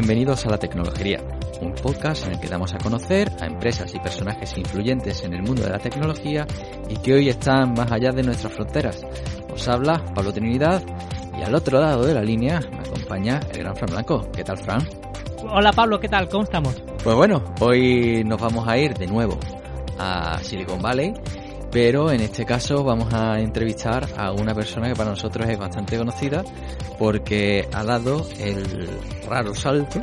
Bienvenidos a La Tecnología, un podcast en el que damos a conocer a empresas y personajes influyentes en el mundo de la tecnología y que hoy están más allá de nuestras fronteras. Os habla Pablo Trinidad y al otro lado de la línea me acompaña el gran Fran Blanco. ¿Qué tal, Fran? Hola Pablo, ¿qué tal? ¿Cómo estamos? Pues bueno, hoy nos vamos a ir de nuevo a Silicon Valley pero en este caso vamos a entrevistar a una persona que para nosotros es bastante conocida porque ha dado el raro salto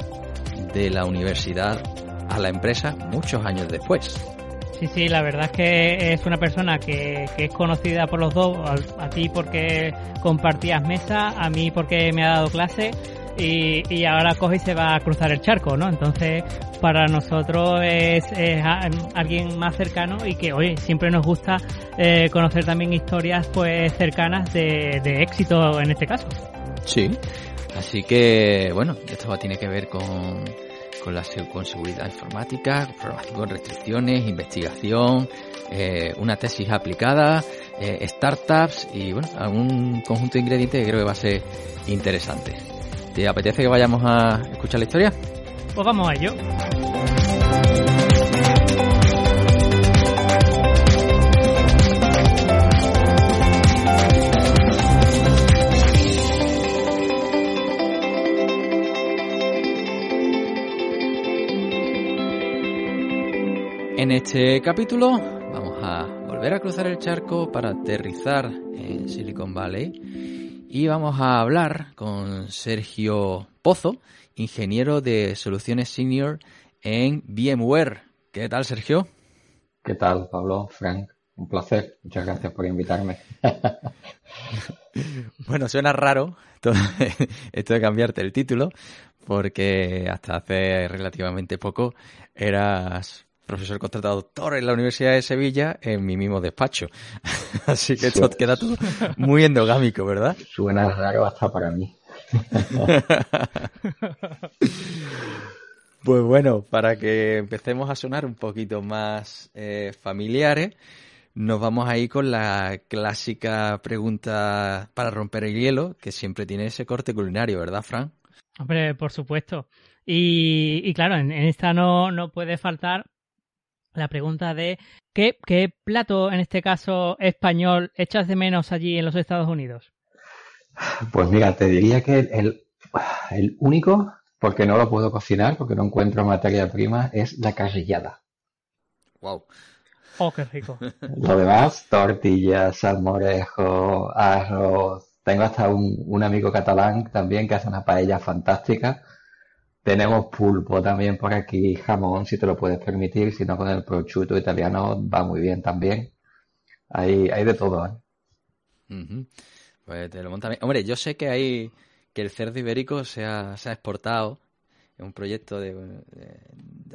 de la universidad a la empresa muchos años después. Sí, sí, la verdad es que es una persona que, es conocida por los dos, a, a ti porque compartías mesa, a mí porque me ha dado clase y, y, ahora coge y se va a cruzar el charco, ¿no? Entonces, para nosotros es, alguien más cercano y que, oye, siempre nos gusta eh, conocer también historias pues cercanas de, de, éxito en este caso. Sí, así que, bueno, esto tiene que ver con, con, la, con seguridad informática, con restricciones, investigación, eh, una tesis aplicada, eh, startups y, bueno, algún conjunto de ingredientes que creo que va a ser interesante. ¿Te apetece que vayamos a escuchar la historia? Pues vamos a ello. En este capítulo vamos a volver a cruzar el charco para aterrizar en Silicon Valley y vamos a hablar con Sergio Pozo, ingeniero de soluciones senior en VMware. ¿Qué tal, Sergio? ¿Qué tal, Pablo, Frank? Un placer. Muchas gracias por invitarme. bueno, suena raro esto de cambiarte el título, porque hasta hace relativamente poco eras profesor contratado doctor en la Universidad de Sevilla en mi mismo despacho. Así que esto queda todo muy endogámico, ¿verdad? Suena raro hasta para mí. pues bueno, para que empecemos a sonar un poquito más eh, familiares, nos vamos a ir con la clásica pregunta para romper el hielo, que siempre tiene ese corte culinario, ¿verdad, Fran? Hombre, por supuesto. Y, y claro, en, en, esta no, no puede faltar la pregunta de ¿qué, ¿qué plato, en este caso español, echas de menos allí en los Estados Unidos? Pues mira, te diría que el, el único, porque no lo puedo cocinar, porque no encuentro materia prima, es la carrillada. Wow. Oh, qué rico. Lo demás, tortillas, salmorejo, arroz. Tengo hasta un, un amigo catalán también que hace una paella fantástica. Tenemos pulpo también por aquí, jamón, si te lo puedes permitir, si no con el prosciutto italiano va muy bien también. Hay, hay de todo, ¿eh? Uh -huh. Pues te lo monta bien. Hombre, yo sé que hay que el cerdo ibérico se ha, se ha exportado. Es un proyecto de, de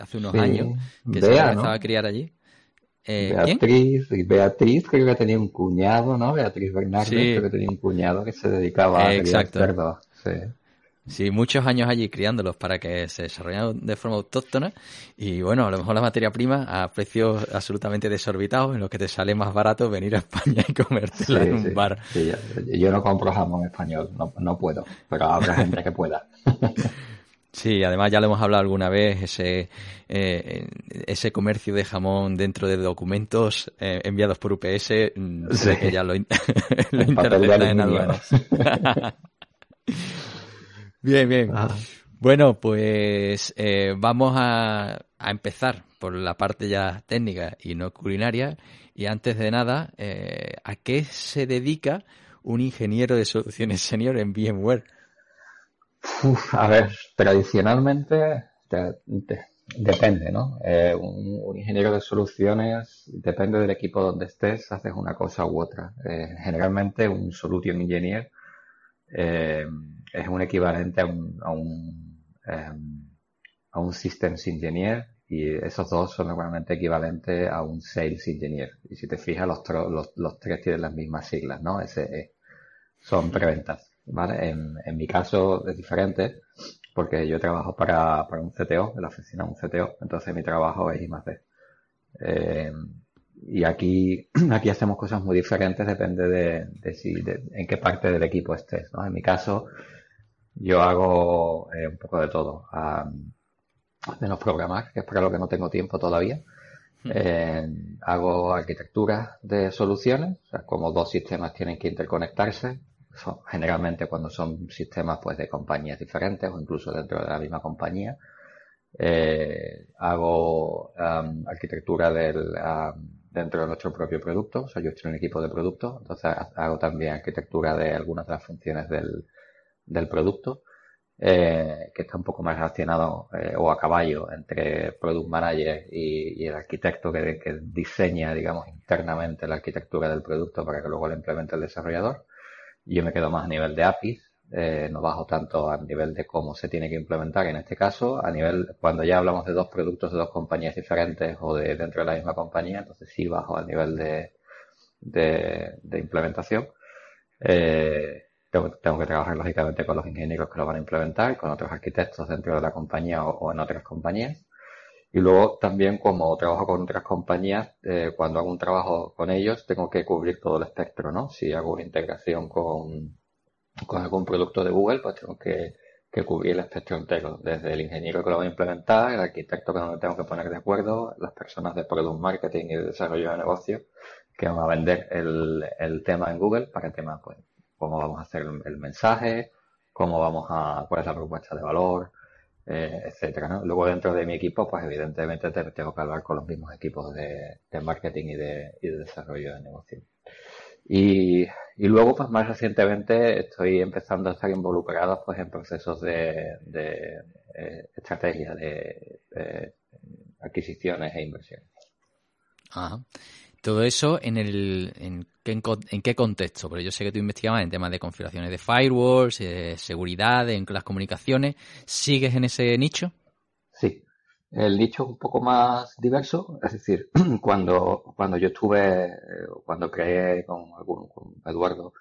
hace unos Sí, años que se Bea, ha empezado ¿no? a criar allí. Eh. Beatriz, Beatriz creo que tenía un cuñado, ¿no? Beatriz Bernardes Sí. creo que tenía un cuñado que se dedicaba a Eh, criar exacto. cerdos. Sí. Sí, muchos años allí criándolos para que se desarrollaran de forma autóctona y bueno, a lo mejor la materia prima a precios absolutamente desorbitados en los que te sale más barato venir a España y comértela Sí, en un sí, bar. sí, yo, yo no compro jamón español, no, no puedo, pero habrá gente que pueda. Sí, además ya lo hemos hablado alguna vez, ese, eh, ese comercio de jamón dentro de documentos eh, enviados por UPS, mm, Sí. que ya lo, lo interceptan en aduanas. Bien, bien. Ah. Bueno, pues eh, vamos a, empezar por la parte ya técnica y no culinaria. Y antes de nada, eh, ¿a qué se dedica un ingeniero de soluciones senior en VMware? a ver, tradicionalmente depende, ¿no? Eh, un, ingeniero de soluciones, depende del equipo donde estés, haces una cosa u otra. generalmente un solution engineer es un equivalente a un, a un Em, a un Systems Engineer y esos dos son normalmente equivalentes a un Sales Engineer. Y si te fijas, los, los, los tres tienen las mismas siglas, ¿no? SE. Son preventas, ¿vale? En, mi caso es diferente porque yo trabajo para, para un CTO, en la oficina de un CTO, entonces mi trabajo es I y aquí, aquí hacemos cosas muy diferentes, depende de, de si, de, en qué parte del equipo estés, ¿no? En mi caso, yo hago eh, un poco de todo. menos programar, que es para lo que no tengo tiempo todavía. Hmm. Eh, hago arquitectura de soluciones, o sea, como dos sistemas tienen que interconectarse. generalmente cuando son sistemas pues de compañías diferentes o incluso dentro de la misma compañía. Eh, hago arquitectura del, dentro de nuestro propio producto, o sea, yo estoy en un equipo de producto, entonces hago también arquitectura de algunas de las funciones del, del producto, eh, que está un poco más relacionado eh, o a caballo entre Product Manager y, el arquitecto que, diseña, digamos, internamente la arquitectura del producto para que luego lo implemente el desarrollador. Yo me quedo más a nivel de APIs, eh, no bajo tanto a nivel de cómo se tiene que implementar en este caso, a nivel, cuando ya hablamos de dos productos de dos compañías diferentes o de dentro de la misma compañía, entonces sí bajo al nivel de, de, implementación. Eh, tengo, que trabajar lógicamente con los ingenieros que lo van a implementar, con otros arquitectos dentro de la compañía o, en otras compañías. Y luego también como trabajo con otras compañías, eh, cuando hago un trabajo con ellos, tengo que cubrir todo el espectro, ¿no? Si hago una integración con, con algún producto de Google, pues tengo que, que cubrir el espectro entero, desde el ingeniero que lo va a implementar, el arquitecto que me tengo que poner de acuerdo, las personas de product marketing y de desarrollo de negocio que van a vender el, el tema en Google para temas pues cómo vamos a hacer el mensaje, cómo vamos a, cuál es la propuesta de valor, eh, etcétera, ¿no? Luego dentro de mi equipo, pues evidentemente tengo que hablar con los mismos equipos de, marketing y de, desarrollo de negocio. Y, luego, pues más recientemente estoy empezando a estar involucrado pues en procesos de, eh, estrategia de, adquisiciones e inversiones. Ajá. Todo eso en el en qué, en qué contexto, porque yo sé que tú investigabas en temas de configuraciones de firewalls, de seguridad, en las comunicaciones. ¿Sigues en ese nicho? El nicho es un poco más diverso, es decir, cuando, cuando yo estuve, eh, cuando creé con, con Eduardo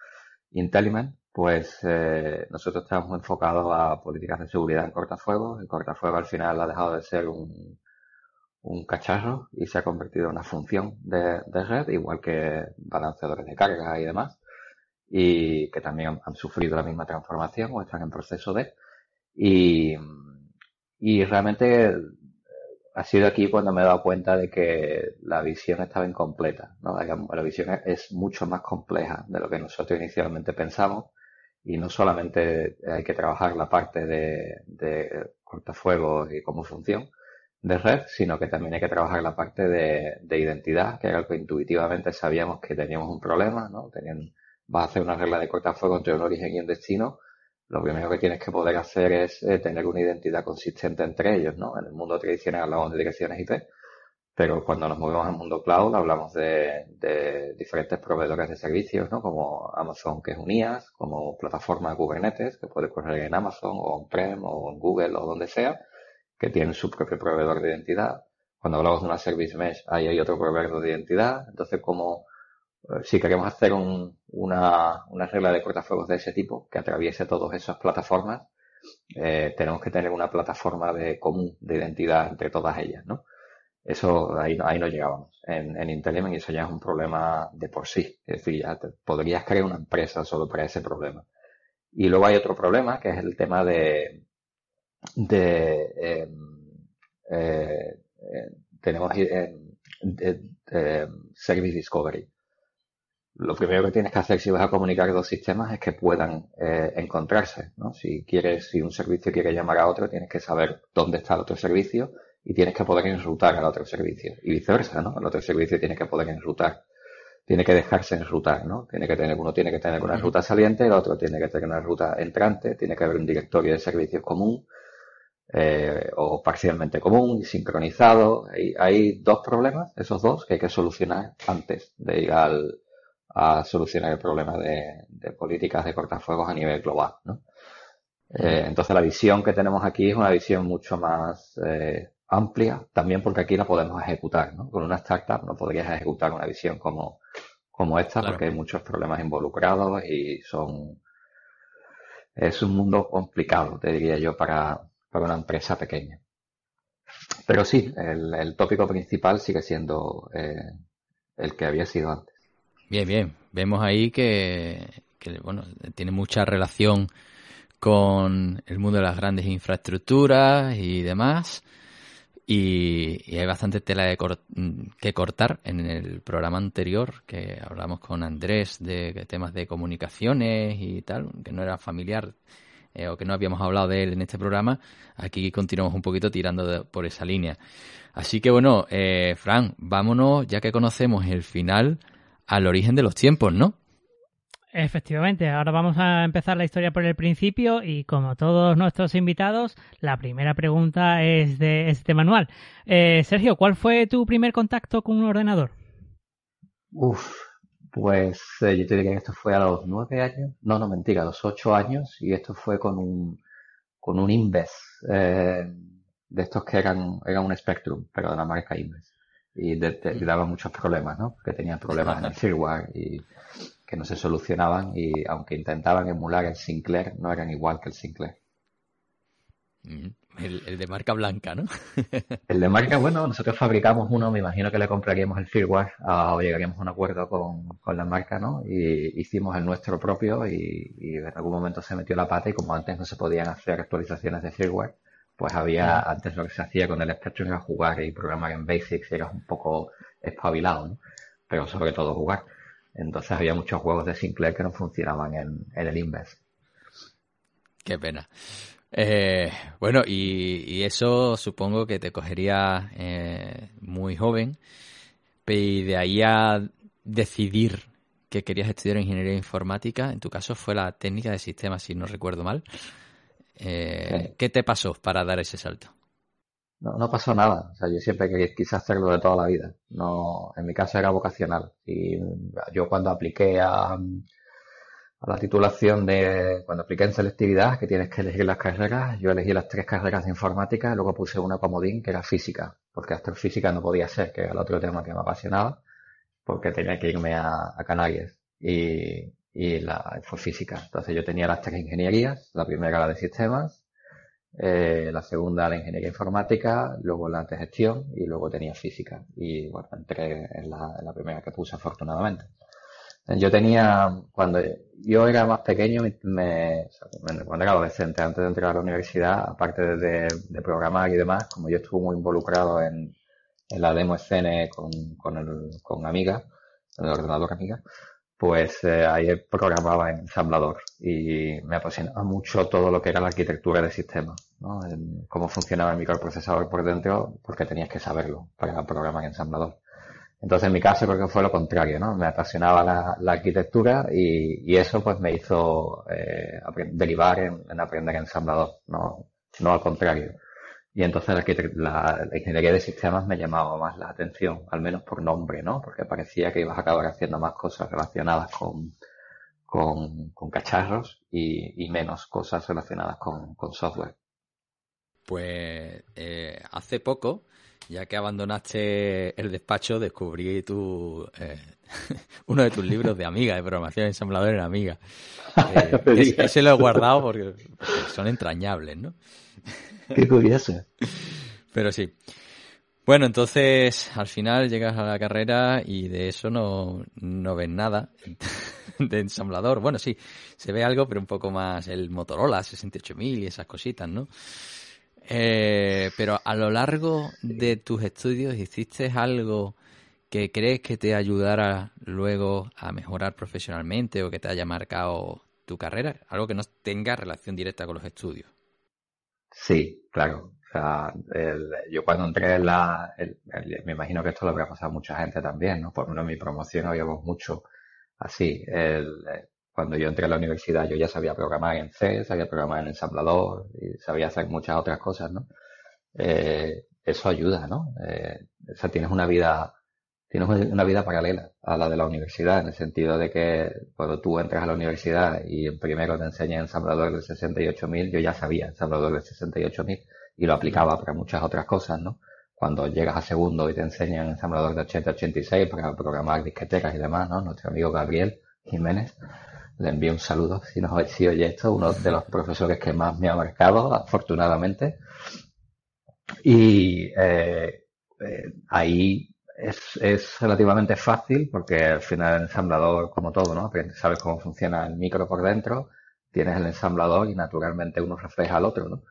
Intellimen, pues eh, nosotros estábamos enfocados a políticas de seguridad en cortafuegos. El cortafuegos al final ha dejado de ser un, un cacharro y se ha convertido en una función de, red, igual que balanceadores de carga y demás, y que también han, sufrido la misma transformación o están en proceso de. Y, y realmente ha sido aquí cuando me he dado cuenta de que la visión estaba incompleta. ¿no? La visión es mucho más compleja de lo que nosotros inicialmente pensamos y no solamente hay que trabajar la parte de, de cortafuegos y cómo función, de red, sino que también hay que trabajar la parte de, identidad, que era algo que intuitivamente sabíamos que teníamos un problema, ¿no? Tenían, vas a hacer una regla de cortafuego entre un origen y un destino, lo primero que tienes que poder hacer es eh, tener una identidad consistente entre ellos, ¿no? En el mundo tradicional hablamos de direcciones IP, pero cuando nos movemos al mundo cloud hablamos de, de diferentes proveedores de servicios, ¿no? Como Amazon, que es un IaaS, como plataforma Kubernetes, que puede correr en Amazon o on-prem o en Google o donde sea, que tienen su propio proveedor de identidad. Cuando hablamos de una service mesh, ahí hay otro proveedor de identidad. Entonces, como eh, si queremos hacer una, una regla de cortafuegos de ese tipo que atraviese todas esas plataformas, eh, tenemos que tener una plataforma de común de identidad entre todas ellas, ¿no? Eso, ahí, ahí no llegábamos. En, en y eso ya es un problema de por sí. Es decir, ya podrías crear una empresa solo para ese problema. Y luego hay otro problema, que es el tema de, de em, eh, eh, tenemos eh, Service Discovery. Lo primero que tienes que hacer si vas a comunicar dos sistemas es que puedan eh, encontrarse, ¿no? Si quieres, si un servicio quiere llamar a otro, tienes que saber dónde está el otro servicio y tienes que poder enrutar al otro servicio. Y viceversa, ¿no? El otro servicio tiene que poder enrutar. Tiene que dejarse enrutar, ¿no? Tiene que tener, uno tiene que tener una ruta saliente, el otro tiene que tener una ruta entrante, tiene que haber un directorio de servicios común, eh, o parcialmente común sincronizado. Hay dos problemas, esos dos, que hay que solucionar antes de ir al, a solucionar el problema de, políticas de cortafuegos a nivel global. ¿no? Eh, entonces la visión que tenemos aquí es una visión mucho más eh, amplia, también porque aquí la podemos ejecutar. ¿no? Con una startup no podrías ejecutar una visión como, como esta porque hay muchos problemas involucrados y son... Es un mundo complicado, te diría yo, para, para una empresa pequeña. Pero sí, el, el tópico principal sigue siendo eh, el que había sido antes. Bien, bien. Vemos ahí que, bueno, tiene mucha relación con el mundo de las grandes infraestructuras y demás. Y, hay bastante tela de que cortar en el programa anterior que hablamos con Andrés de, temas de comunicaciones y tal, que no era familiar eh, o que no habíamos hablado de él en este programa. Aquí continuamos un poquito tirando por esa línea. Así que bueno, eh, Fran, vámonos, ya que conocemos el final al origen de los tiempos, ¿no? Efectivamente, ahora vamos a empezar la historia por el principio y como todos nuestros invitados, la primera pregunta es de este manual. Eh, Sergio, ¿cuál fue tu primer contacto con un ordenador? Uf, pues eh, yo te diría que esto fue a los nueve años, no, no mentira, a los ocho años y esto fue con un con un Inves eh, de estos que eran, eran un Spectrum, pero de la marca Inves y daba muchos problemas, ¿no? Que tenían problemas en el firmware y que no se solucionaban y aunque intentaban emular el Sinclair, no eran igual que el Sinclair. El, de marca blanca, ¿no? el de marca, bueno, nosotros fabricamos uno, me imagino que le compraríamos el firmware o llegaríamos a un acuerdo con, con, la marca, ¿no? Y hicimos el nuestro propio y, y en algún momento se metió la pata y como antes no se podían hacer actualizaciones de firmware, pues había, antes lo que se hacía con el Spectrum era jugar y programar en Basics y eras un poco espabilado, ¿no? Pero sobre todo jugar. Entonces había muchos juegos de Sinclair que no funcionaban en, el Inves. Qué pena. Eh, bueno, y, eso supongo que te cogería eh, muy joven, y de ahí a decidir que querías estudiar ingeniería informática, en tu caso fue la técnica de sistemas, si no recuerdo mal. Eh, ¿Qué te pasó para dar ese salto? No, no pasó nada. O sea, yo siempre quise hacerlo de toda la vida. No, en mi caso era vocacional. Y yo cuando apliqué a, a la titulación de, cuando apliqué en selectividad, que tienes que elegir las carreras, yo elegí las tres carreras de informática y luego puse una comodín que era física, porque hasta física no podía ser, que era el otro tema que me apasionaba, porque tenía que irme a, a Canarias. Y, y la fue física. Entonces yo tenía las tres ingenierías, la primera la de sistemas, eh, la segunda la ingeniería informática, luego la de gestión y luego tenía física. Y bueno, entré en la, en la primera que puse afortunadamente. Yo tenía, cuando yo era más pequeño, me, cuando era adolescente, antes de entrar a la universidad, aparte de, de programar y demás, como yo estuve muy involucrado en, en la demo escena con, con, el, con Amiga, en el ordenador Amiga, pues eh, ahí programaba en ensamblador y me apasionaba mucho todo lo que era la arquitectura de sistemas, ¿no? cómo funcionaba el microprocesador por dentro, porque tenías que saberlo para programar en ensamblador. Entonces en mi caso creo que fue lo contrario, ¿no? Me apasionaba la, arquitectura y, eso pues me hizo eh, derivar en, en, aprender ensamblador, no, no al contrario. Y entonces la, ingeniería de sistemas me llamaba más la atención, al menos por nombre, ¿no? Porque parecía que ibas a acabar haciendo más cosas relacionadas con, con, cacharros y, menos cosas relacionadas con, software. Pues eh, hace poco, ya que abandonaste el despacho, descubrí tu, eh, uno de tus libros de Amiga, de programación ensamblador en Amiga. Eh, ese, lo he guardado porque son entrañables, ¿no? Qué curioso. Pero sí. Bueno, entonces al final llegas a la carrera y de eso no, no ves nada de ensamblador. Bueno, sí, se ve algo, pero un poco más el Motorola 68000 y esas cositas, ¿no? Eh, pero a lo largo de tus estudios hiciste algo que crees que te ayudara luego a mejorar profesionalmente o que te haya marcado tu carrera? Algo que no tenga relación directa con los estudios. Sí, claro. O sea, yo cuando entré en la, me imagino que esto lo habrá pasado a mucha gente también, ¿no? Por ejemplo, en mi promoción habíamos mucho así. cuando yo entré a la universidad yo ya sabía programar en C, sabía programar en ensamblador y sabía hacer muchas otras cosas, ¿no? Eh, eso ayuda, ¿no? Eh, o sea, tienes una vida, tienes una vida paralela a la de la universidad, en el sentido de que cuando tú entras a la universidad y primero te enseñan ensamblador del 68.000, yo ya sabía ensamblador del 68.000 y lo aplicaba para muchas otras cosas, ¿no? Cuando llegas a segundo y te enseñan ensamblador de 80-86 para programar disqueteras y demás, ¿no? Nuestro amigo Gabriel Jiménez, le envío un saludo si nos si oye esto, uno de los profesores que más me ha marcado, afortunadamente. Y eh, eh, ahí es, es, relativamente fácil porque al final el ensamblador, como todo, ¿no? Sabes cómo funciona el micro por dentro, tienes el ensamblador y naturalmente uno refleja al otro, ¿no?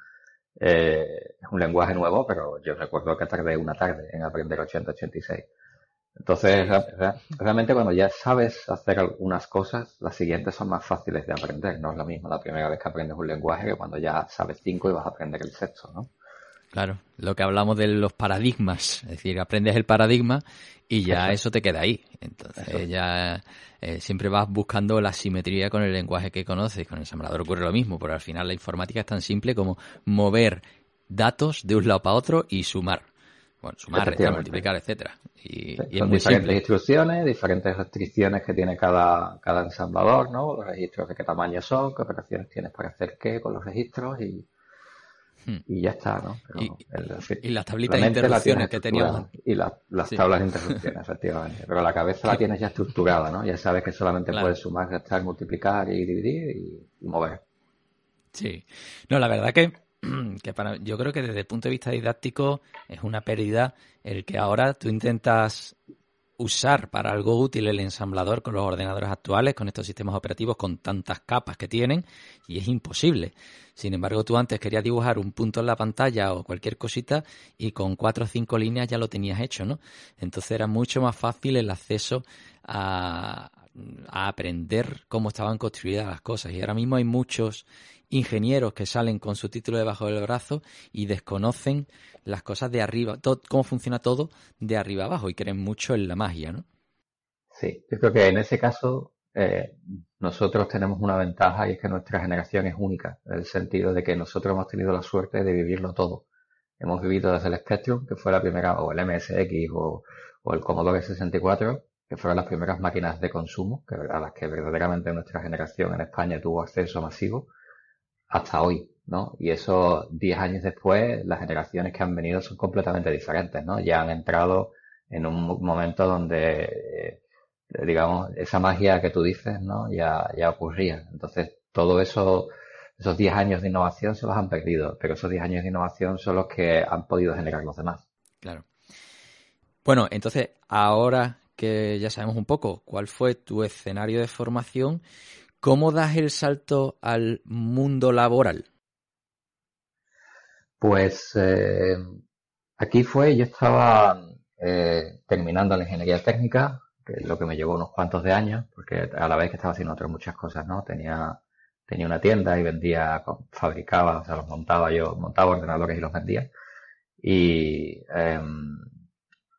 Eh, es un lenguaje nuevo, pero yo recuerdo que tardé una tarde en aprender 8086. Entonces, realmente cuando ya sabes hacer algunas cosas, las siguientes son más fáciles de aprender. No es lo mismo la primera vez que aprendes un lenguaje que cuando ya sabes cinco y vas a aprender el sexto, ¿no? Claro, lo que hablamos de los paradigmas, es decir, aprendes el paradigma y ya eso te queda ahí. Entonces ya eh, siempre vas buscando la simetría con el lenguaje que conoces. Con el ensamblador ocurre lo mismo, pero al final la informática es tan simple como mover datos de un lado para otro y sumar. Bueno, sumar, restar, multiplicar, etcétera. Y, Son diferentes instrucciones, diferentes restricciones que tiene cada, cada ensamblador, ¿no? Los registros de qué tamaño son, qué operaciones tienes para hacer qué con los registros y, Hmm. y ya está, ¿no? y las tablitas de interrupciones que teníamos. Y las tablas de interrupciones, efectivamente. Pero la cabeza la tienes ya estructurada, ¿no? Ya sabes que solamente puedes sumar, restar, multiplicar y dividir y, mover. Sí. No, la verdad que, que para, yo creo que desde el punto de vista didáctico es una pérdida el que ahora tú intentas usar para algo útil el ensamblador con los ordenadores actuales, con estos sistemas operativos, con tantas capas que tienen, y es imposible. Sin embargo, tú antes querías dibujar un punto en la pantalla o cualquier cosita y con cuatro o cinco líneas ya lo tenías hecho, ¿no? Entonces era mucho más fácil el acceso a, a aprender cómo estaban construidas las cosas. Y ahora mismo hay muchos ingenieros que salen con su título debajo del brazo y desconocen las cosas de arriba, todo, cómo funciona todo de arriba abajo y creen mucho en la magia, ¿no? Sí, yo creo que en ese caso eh, nosotros tenemos una ventaja y es que nuestra generación es única, en el sentido de que nosotros hemos tenido la suerte de vivirlo todo. Hemos vivido desde el Spectrum, que fue la primera, o el MSX o, o el Commodore 64, que fueron las primeras máquinas de consumo, que, a las que verdaderamente nuestra generación en España tuvo acceso masivo, hasta hoy, ¿no? Y esos 10 años después, las generaciones que han venido son completamente diferentes, ¿no? Ya han entrado en un momento donde, eh, digamos, esa magia que tú dices, ¿no? Ya, ya ocurría. Entonces, todo eso, esos 10 años de innovación se los han perdido, pero esos 10 años de innovación son los que han podido generar los demás. Claro. Bueno, entonces, ahora que ya sabemos un poco cuál fue tu escenario de formación, ¿Cómo das el salto al mundo laboral? Pues eh, aquí fue, yo estaba eh, terminando la ingeniería técnica, que es lo que me llevó unos cuantos de años, porque a la vez que estaba haciendo otras muchas cosas, ¿no? Tenía, tenía una tienda y vendía, fabricaba, o sea, los montaba yo, montaba ordenadores y los vendía. Y em,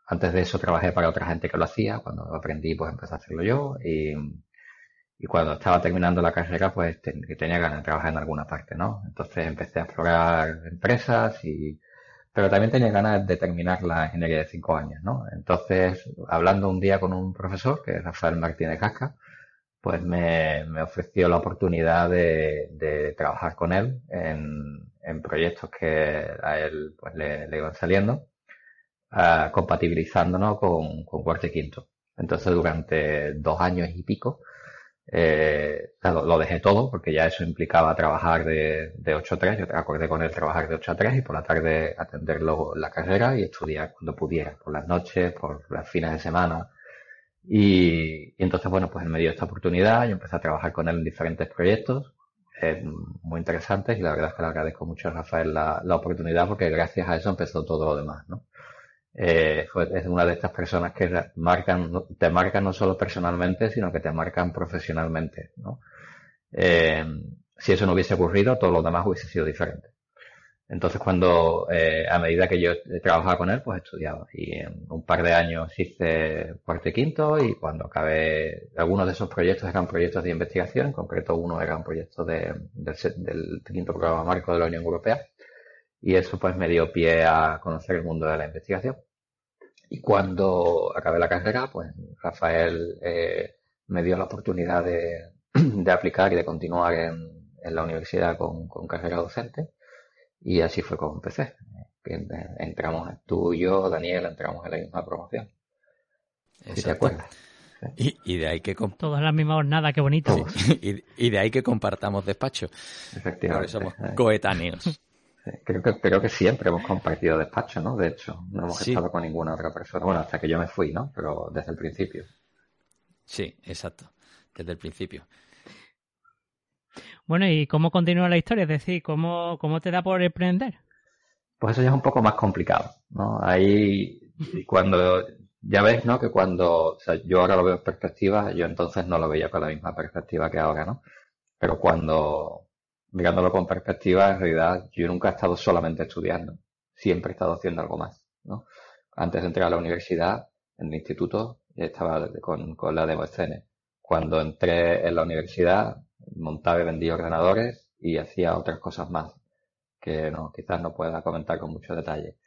antes de eso trabajé para otra gente que lo hacía, cuando aprendí pues empecé a hacerlo yo y y cuando estaba terminando la carrera, pues tenía ganas de trabajar en alguna parte, ¿no? Entonces empecé a explorar empresas y, pero también tenía ganas de terminar la ingeniería de cinco años, ¿no? Entonces, hablando un día con un profesor, que es Rafael Martínez Casca, pues me, me ofreció la oportunidad de, de trabajar con él en, en, proyectos que a él pues le, le iban saliendo, uh, compatibilizándonos con, con cuarto y quinto. Entonces, durante dos años y pico, eh, lo, dejé todo porque ya eso implicaba trabajar de, de 8 a 3. Yo acordé con él trabajar de 8 a 3 y por la tarde atender la carrera y estudiar cuando pudiera, por las noches, por las fines de semana. Y, entonces, bueno, pues él me dio esta oportunidad. Yo empecé a trabajar con él en diferentes proyectos eh, muy interesantes y la verdad es que le agradezco mucho a Rafael la, la, oportunidad porque gracias a eso empezó todo lo demás, ¿no? Eh, es una de estas personas que marcan, te marcan no solo personalmente, sino que te marcan profesionalmente. Eh, si eso no hubiese ocurrido, todo lo demás hubiese sido diferente. Entonces, cuando, eh, a medida que yo trabajaba con él, pues estudiaba. Y en un par de años hice cuarto y quinto, y cuando acabé, algunos de esos proyectos eran proyectos de investigación, en concreto uno era un proyecto de, del, del quinto programa marco de la Unión Europea. Y eso pues me dio pie a conocer el mundo de la investigación. Y cuando acabé la carrera, pues Rafael eh, me dio la oportunidad de, de, aplicar y de continuar en, en la universidad con, con carrera docente y así fue como empecé. Entramos tú y yo, Daniel, entramos en la misma promoción. Si te acuerdas. Y, de ahí que... Todas las mismas jornadas, qué bonito. Y, de ahí que compartamos despacho. Efectivamente. somos coetáneos. Creo que, creo que siempre hemos compartido despacho, ¿no? De hecho, no hemos estado con ninguna otra persona. Bueno, hasta que yo me fui, ¿no? Pero desde el principio. Sí, exacto. Desde el principio. Bueno, ¿y cómo continúa la historia? Es decir, ¿cómo, cómo te da por emprender? Pues eso ya es un poco más complicado, ¿no? Ahí, cuando, ya ves, ¿no? Que cuando, o sea, yo ahora lo veo en perspectiva, yo entonces no lo veía con la misma perspectiva que ahora, ¿no? Pero cuando, mirándolo con perspectiva, en realidad yo nunca he estado solamente estudiando, siempre he estado haciendo algo más, ¿no? Antes de entrar a la universidad, en el instituto, estaba con, con la Demoscene. Cuando entré en la universidad, montaba y vendía ordenadores y hacía otras cosas más que no, quizás no pueda comentar con mucho detalle.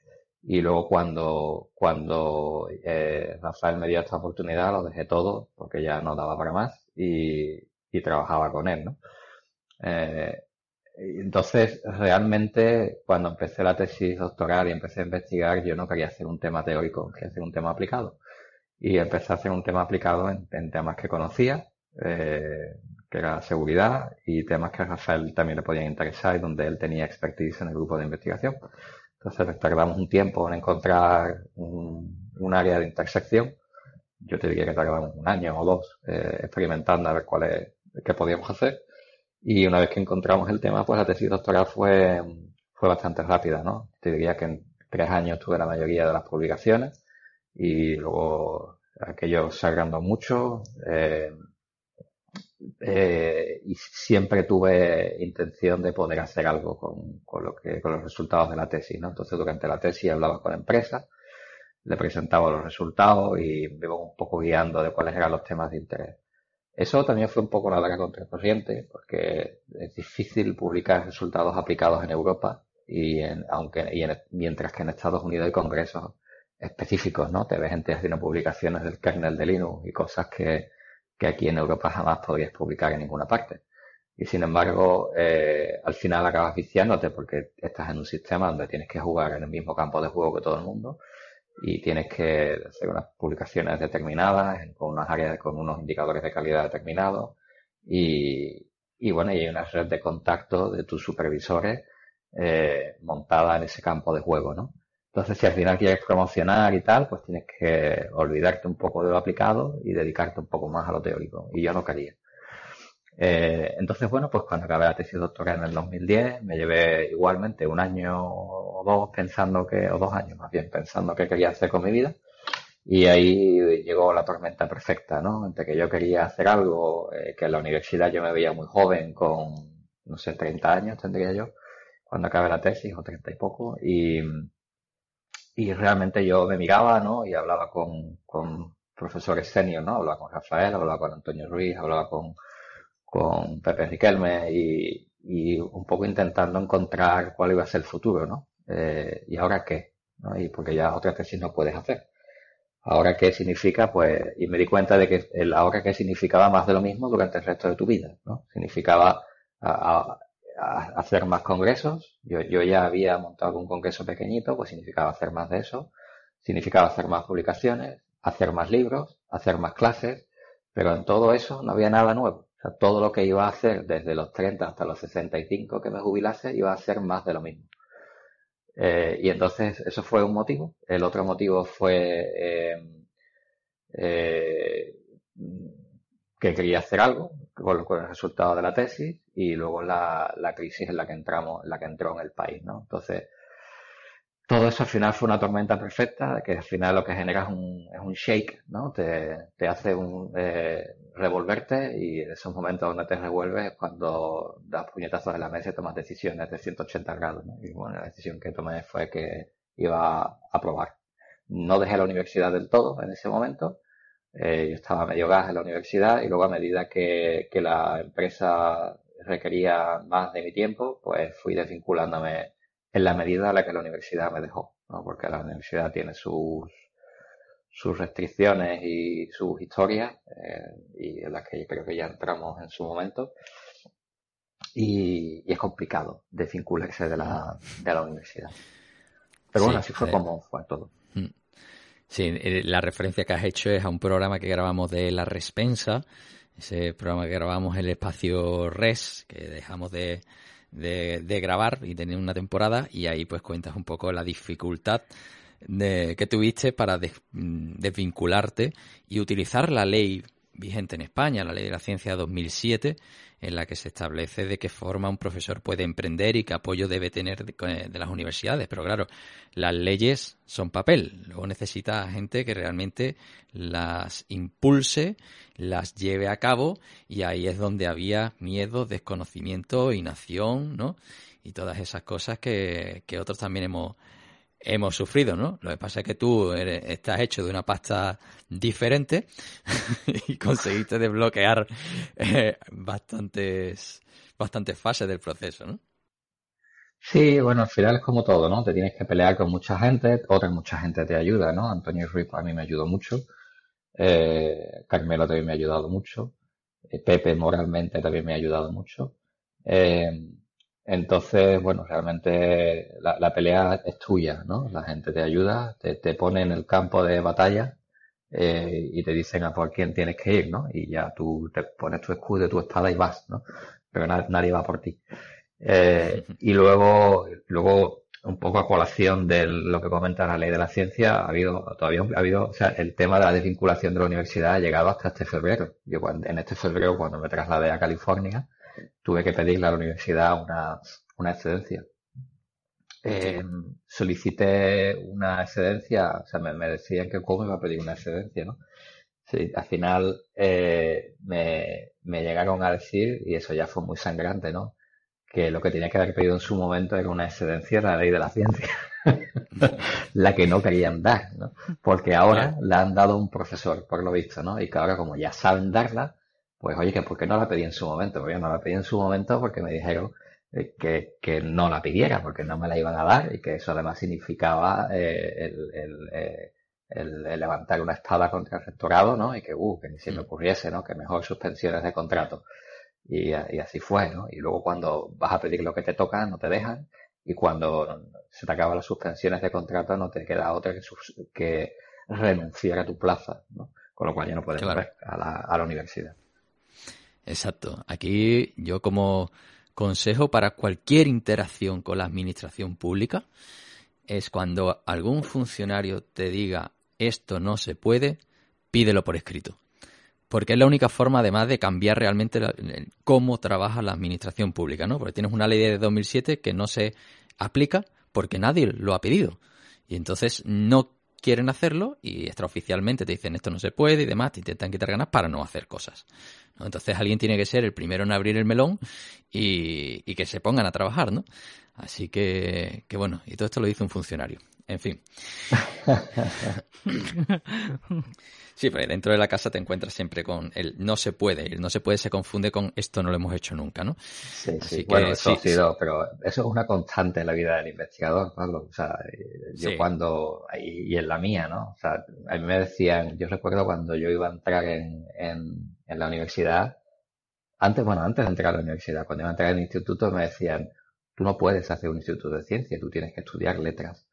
Y luego cuando, cuando eh, Rafael me dio esta oportunidad, lo dejé todo porque ya no daba para más y, y trabajaba con él, ¿no? Eh, entonces, realmente, cuando empecé la tesis doctoral y empecé a investigar, yo no quería hacer un tema teórico, quería hacer un tema aplicado. Y empecé a hacer un tema aplicado en, en temas que conocía, eh, que era seguridad y temas que a Rafael también le podían interesar y donde él tenía expertise en el grupo de investigación. Entonces tardamos un tiempo en encontrar un, área de intersección. Yo te diría que tardamos un año o dos eh, experimentando a ver cuál es, qué podíamos hacer. Y una vez que encontramos el tema, pues la tesis doctoral fue, fue bastante rápida, ¿no? Te diría que en tres años tuve la mayoría de las publicaciones y luego aquello se mucho. Eh, eh, y siempre tuve intención de poder hacer algo con, con, lo que, con los resultados de la tesis, ¿no? Entonces durante la tesis hablaba con empresas, le presentaba los resultados y me iba un poco guiando de cuáles eran los temas de interés. Eso también fue un poco la contra contracorriente, porque es difícil publicar resultados aplicados en Europa y en, aunque, y en, mientras que en Estados Unidos hay congresos específicos, ¿no? Te ves gente haciendo publicaciones del kernel de Linux y cosas que, que aquí en Europa jamás podrías publicar en ninguna parte. Y sin embargo, eh, al final acabas viciándote porque estás en un sistema donde tienes que jugar en el mismo campo de juego que todo el mundo y tienes que hacer unas publicaciones determinadas con unas áreas, con unos indicadores de calidad determinados y, y bueno, y hay una red de contacto de tus supervisores eh, montada en ese campo de juego, ¿no? Entonces, si al final quieres promocionar y tal, pues tienes que olvidarte un poco de lo aplicado y dedicarte un poco más a lo teórico. Y yo no quería. Eh, entonces, bueno, pues cuando acabé la tesis doctoral en el 2010, me llevé igualmente un año o dos pensando que, o dos años más bien, pensando qué quería hacer con mi vida. Y ahí llegó la tormenta perfecta, ¿no? Entre que yo quería hacer algo, eh, que en la universidad yo me veía muy joven, con, no sé, 30 años tendría yo, cuando acabé la tesis, o 30 y poco, y, y realmente yo me miraba, ¿no? Y hablaba con, con profesores senior, ¿no? Hablaba con Rafael, hablaba con Antonio Ruiz, hablaba con, con Pepe Riquelme y, y un poco intentando encontrar cuál iba a ser el futuro, ¿no? Eh, ¿Y ahora qué? ¿no? Y porque ya otra tesis no puedes hacer. Ahora qué significa, pues, y me di cuenta de que el ahora qué significaba más de lo mismo durante el resto de tu vida, ¿no? Significaba a, hacer más congresos. Yo, yo ya había montado un congreso pequeñito, pues significaba hacer más de eso. Significaba hacer más publicaciones, hacer más libros, hacer más clases, pero en todo eso no había nada nuevo. Todo lo que iba a hacer desde los 30 hasta los 65 que me jubilase iba a ser más de lo mismo. Eh, y entonces eso fue un motivo. El otro motivo fue eh, eh, que quería hacer algo con, con, el resultado de la tesis y luego la, la crisis en la que entramos, en la que entró en el país, ¿no? Entonces, todo eso al final fue una tormenta perfecta, que al final lo que genera es un, es un shake, ¿no? Te, te hace un, eh, revolverte y en esos momentos donde te revuelves es cuando das puñetazos en la mesa y tomas decisiones de 180 grados, ¿no? Y bueno, la decisión que tomé fue que iba a probar. No dejé la universidad del todo en ese momento, eh, yo estaba medio gas en la universidad y luego a medida que, que la empresa requería más de mi tiempo, pues fui desvinculándome en la medida en la que la universidad me dejó, ¿no? porque la universidad tiene sus, sus restricciones y sus historias, eh, y en las que creo que ya entramos en su momento, y, y es complicado desvincularse de la, de la universidad. Pero bueno, así fue eh, como fue todo. Mm. Sí, eh, la referencia que has hecho es a un programa que grabamos de La Respensa, ese programa que grabamos en el espacio Res, que dejamos de, de, grabar y tener una temporada, y ahí pues cuentas un poco la dificultad de, que tuviste para mm, desvincularte y utilizar la ley vigente en España, la ley de la ciencia 2007, en la que se establece de qué forma un profesor puede emprender y qué apoyo debe tener de, las universidades. Pero claro, las leyes son papel. Luego necesita gente que realmente las impulse, las lleve a cabo y ahí es donde había miedo, desconocimiento, inacción, ¿no? Y todas esas cosas que, que otros también hemos hemos sufrido, ¿no? Lo que pasa es que tú estás hecho de una pasta diferente y conseguiste desbloquear eh, bastantes, bastantes fases del proceso, ¿no? Sí, bueno, al final es como todo, ¿no? Te tienes que pelear con mucha gente, otra mucha gente te ayuda, ¿no? Antonio Ruiz a mí me ayudó mucho, eh, Carmelo también me ha ayudado mucho, eh, Pepe moralmente también me ha ayudado mucho. Eh, entonces, bueno, realmente la, pelea es tuya, ¿no? La gente te ayuda, te, te pone en el campo de batalla eh, y te dicen a por quién tienes que ir, ¿no? Y ya tú te pones tu escudo, tu espada y vas, ¿no? Pero nadie va por ti. Eh, y luego, luego, un poco a colación de lo que comenta la ley de la ciencia, ha habido, todavía ha habido, o sea, el tema de la desvinculación de la universidad ha llegado hasta este febrero. Yo cuando, en este febrero, cuando me trasladé a California, tuve que pedirle a la universidad una, una excedencia. Eh, solicité una excedencia, o sea, me, decían que cómo iba a pedir una excedencia, ¿no? Sí, al final eh, me, me llegaron a decir, y eso ya fue muy sangrante, ¿no? Que lo que tenía que haber pedido en su momento era una excedencia de la ley de la ciencia, la que no querían dar, ¿no? Porque ahora la han dado un profesor, por lo visto, ¿no? Y que ahora como ya saben darla, pues oye, que ¿por qué no la pedí en su momento? Porque no la pedí en su momento porque me dijeron eh, que, que, no la pidiera, porque no me la iban a dar y que eso además significaba eh, el, el, eh, el, levantar una espada contra el rectorado, ¿no? Y que, uh, que ni se me mm. ocurriese, ¿no? Que mejor suspensiones de contrato. Y, y así fue, ¿no? Y luego cuando vas a pedir lo que te toca, no te dejan. Y cuando se te acaban las suspensiones de contrato, no te queda otra que, que renunciar a tu plaza, ¿no? Con lo cual ya no puedes claro. a la, a la universidad. Exacto. Aquí yo como consejo para cualquier interacción con la administración pública es cuando algún funcionario te diga esto no se puede, pídelo por escrito. Porque es la única forma, además, de cambiar realmente cómo trabaja la administración pública, ¿no? Porque tienes una ley de 2007 que no se aplica porque nadie lo ha pedido. Y entonces no quieren hacerlo y extraoficialmente te dicen esto no se puede y demás, te intentan quitar ganas para no hacer cosas. Entonces alguien tiene que ser el primero en abrir el melón y, y que se pongan a trabajar, ¿no? Así que, que bueno, y todo esto lo dice un funcionario. En fin. Sí, pero dentro de la casa te encuentras siempre con el no se puede. El no se puede se confunde con esto no lo hemos hecho nunca, ¿no? Sí, sí. bueno, eso sí, pero eso es una constante en la vida del investigador, Pablo. O sea, yo cuando, y, en la mía, ¿no? O sea, a mí me decían, yo recuerdo cuando yo iba a entrar en, en, en la universidad, antes, bueno, antes de entrar a la universidad, cuando iba a entrar en el instituto me decían, tú no puedes hacer un instituto de ciencia, tú tienes que estudiar letras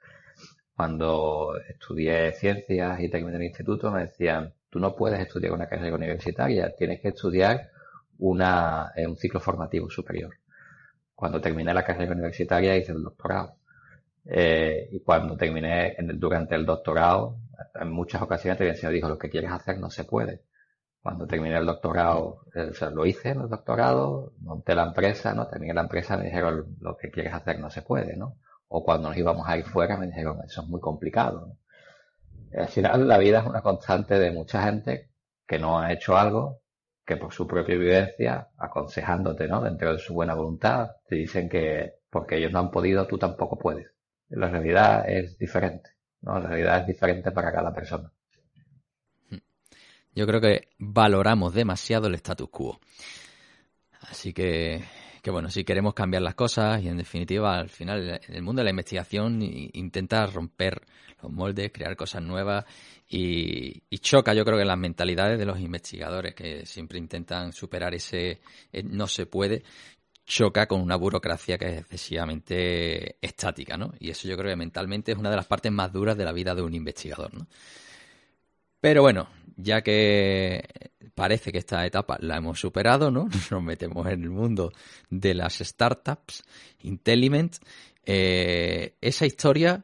cuando estudié ciencias y terminé el instituto, me decían, tú no puedes estudiar una carrera universitaria, tienes que estudiar una, eh, un ciclo formativo superior. Cuando terminé la carrera universitaria hice el doctorado. Eh, y cuando terminé en durante el doctorado, en muchas ocasiones te decía, dijo, lo que quieres hacer no se puede. Cuando terminé el doctorado, eh, lo hice en el doctorado, monté la empresa, ¿no? Terminé la empresa, me dijeron, lo que quieres hacer no se puede, ¿no? o cuando nos íbamos a ir fuera me dijeron, eso es muy complicado. Al final la vida es una constante de mucha gente que no ha hecho algo, que por su propia vivencia, aconsejándote, ¿no? Dentro de su buena voluntad, te dicen que porque ellos no han podido, tú tampoco puedes. La realidad es diferente, ¿no? La realidad es diferente para cada persona. Yo creo que valoramos demasiado el status quo. Así que que bueno, si queremos cambiar las cosas y en definitiva al final el mundo de la investigación intenta romper los moldes, crear cosas nuevas y, choca yo creo que las mentalidades de los investigadores que siempre intentan superar ese eh, no se puede, choca con una burocracia que es excesivamente estática, ¿no? Y eso yo creo que mentalmente es una de las partes más duras de la vida de un investigador, ¿no? Pero bueno, ya que parece que esta etapa la hemos superado, ¿no? Nos metemos en el mundo de las startups, Intelligent. Eh, esa historia,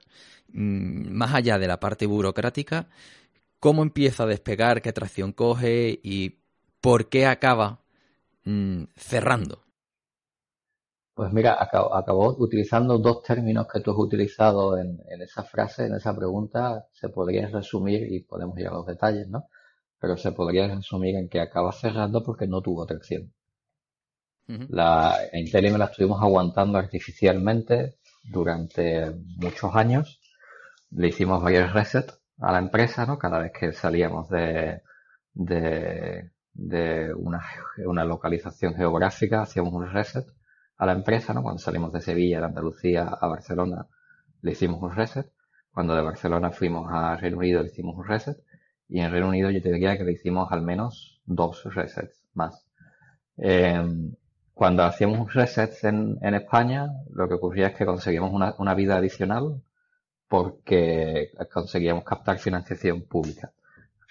mm, más allá de la parte burocrática, ¿cómo empieza a despegar? ¿Qué tracción coge? ¿Y por qué acaba mm, cerrando? Pues mira, acabó, utilizando dos términos que tú has utilizado en, esa frase, en esa pregunta, se podría resumir y podemos ir a los detalles, ¿no? Pero se podría resumir en que acaba cerrando porque no tuvo tracción. La Intellimen la estuvimos aguantando artificialmente durante muchos años. Le hicimos varios resets a la empresa, ¿no? Cada vez que salíamos de, de, de una, una localización geográfica, hacíamos un reset a la empresa, ¿no? Cuando salimos de Sevilla, de Andalucía a Barcelona, le hicimos un reset. Cuando de Barcelona fuimos a Reino Unido, le hicimos un reset. Y en Reino Unido yo te diría que le hicimos al menos dos resets más. Eh, cuando hacíamos un reset en, en, España, lo que ocurría es que conseguíamos una, una vida adicional porque conseguíamos captar financiación pública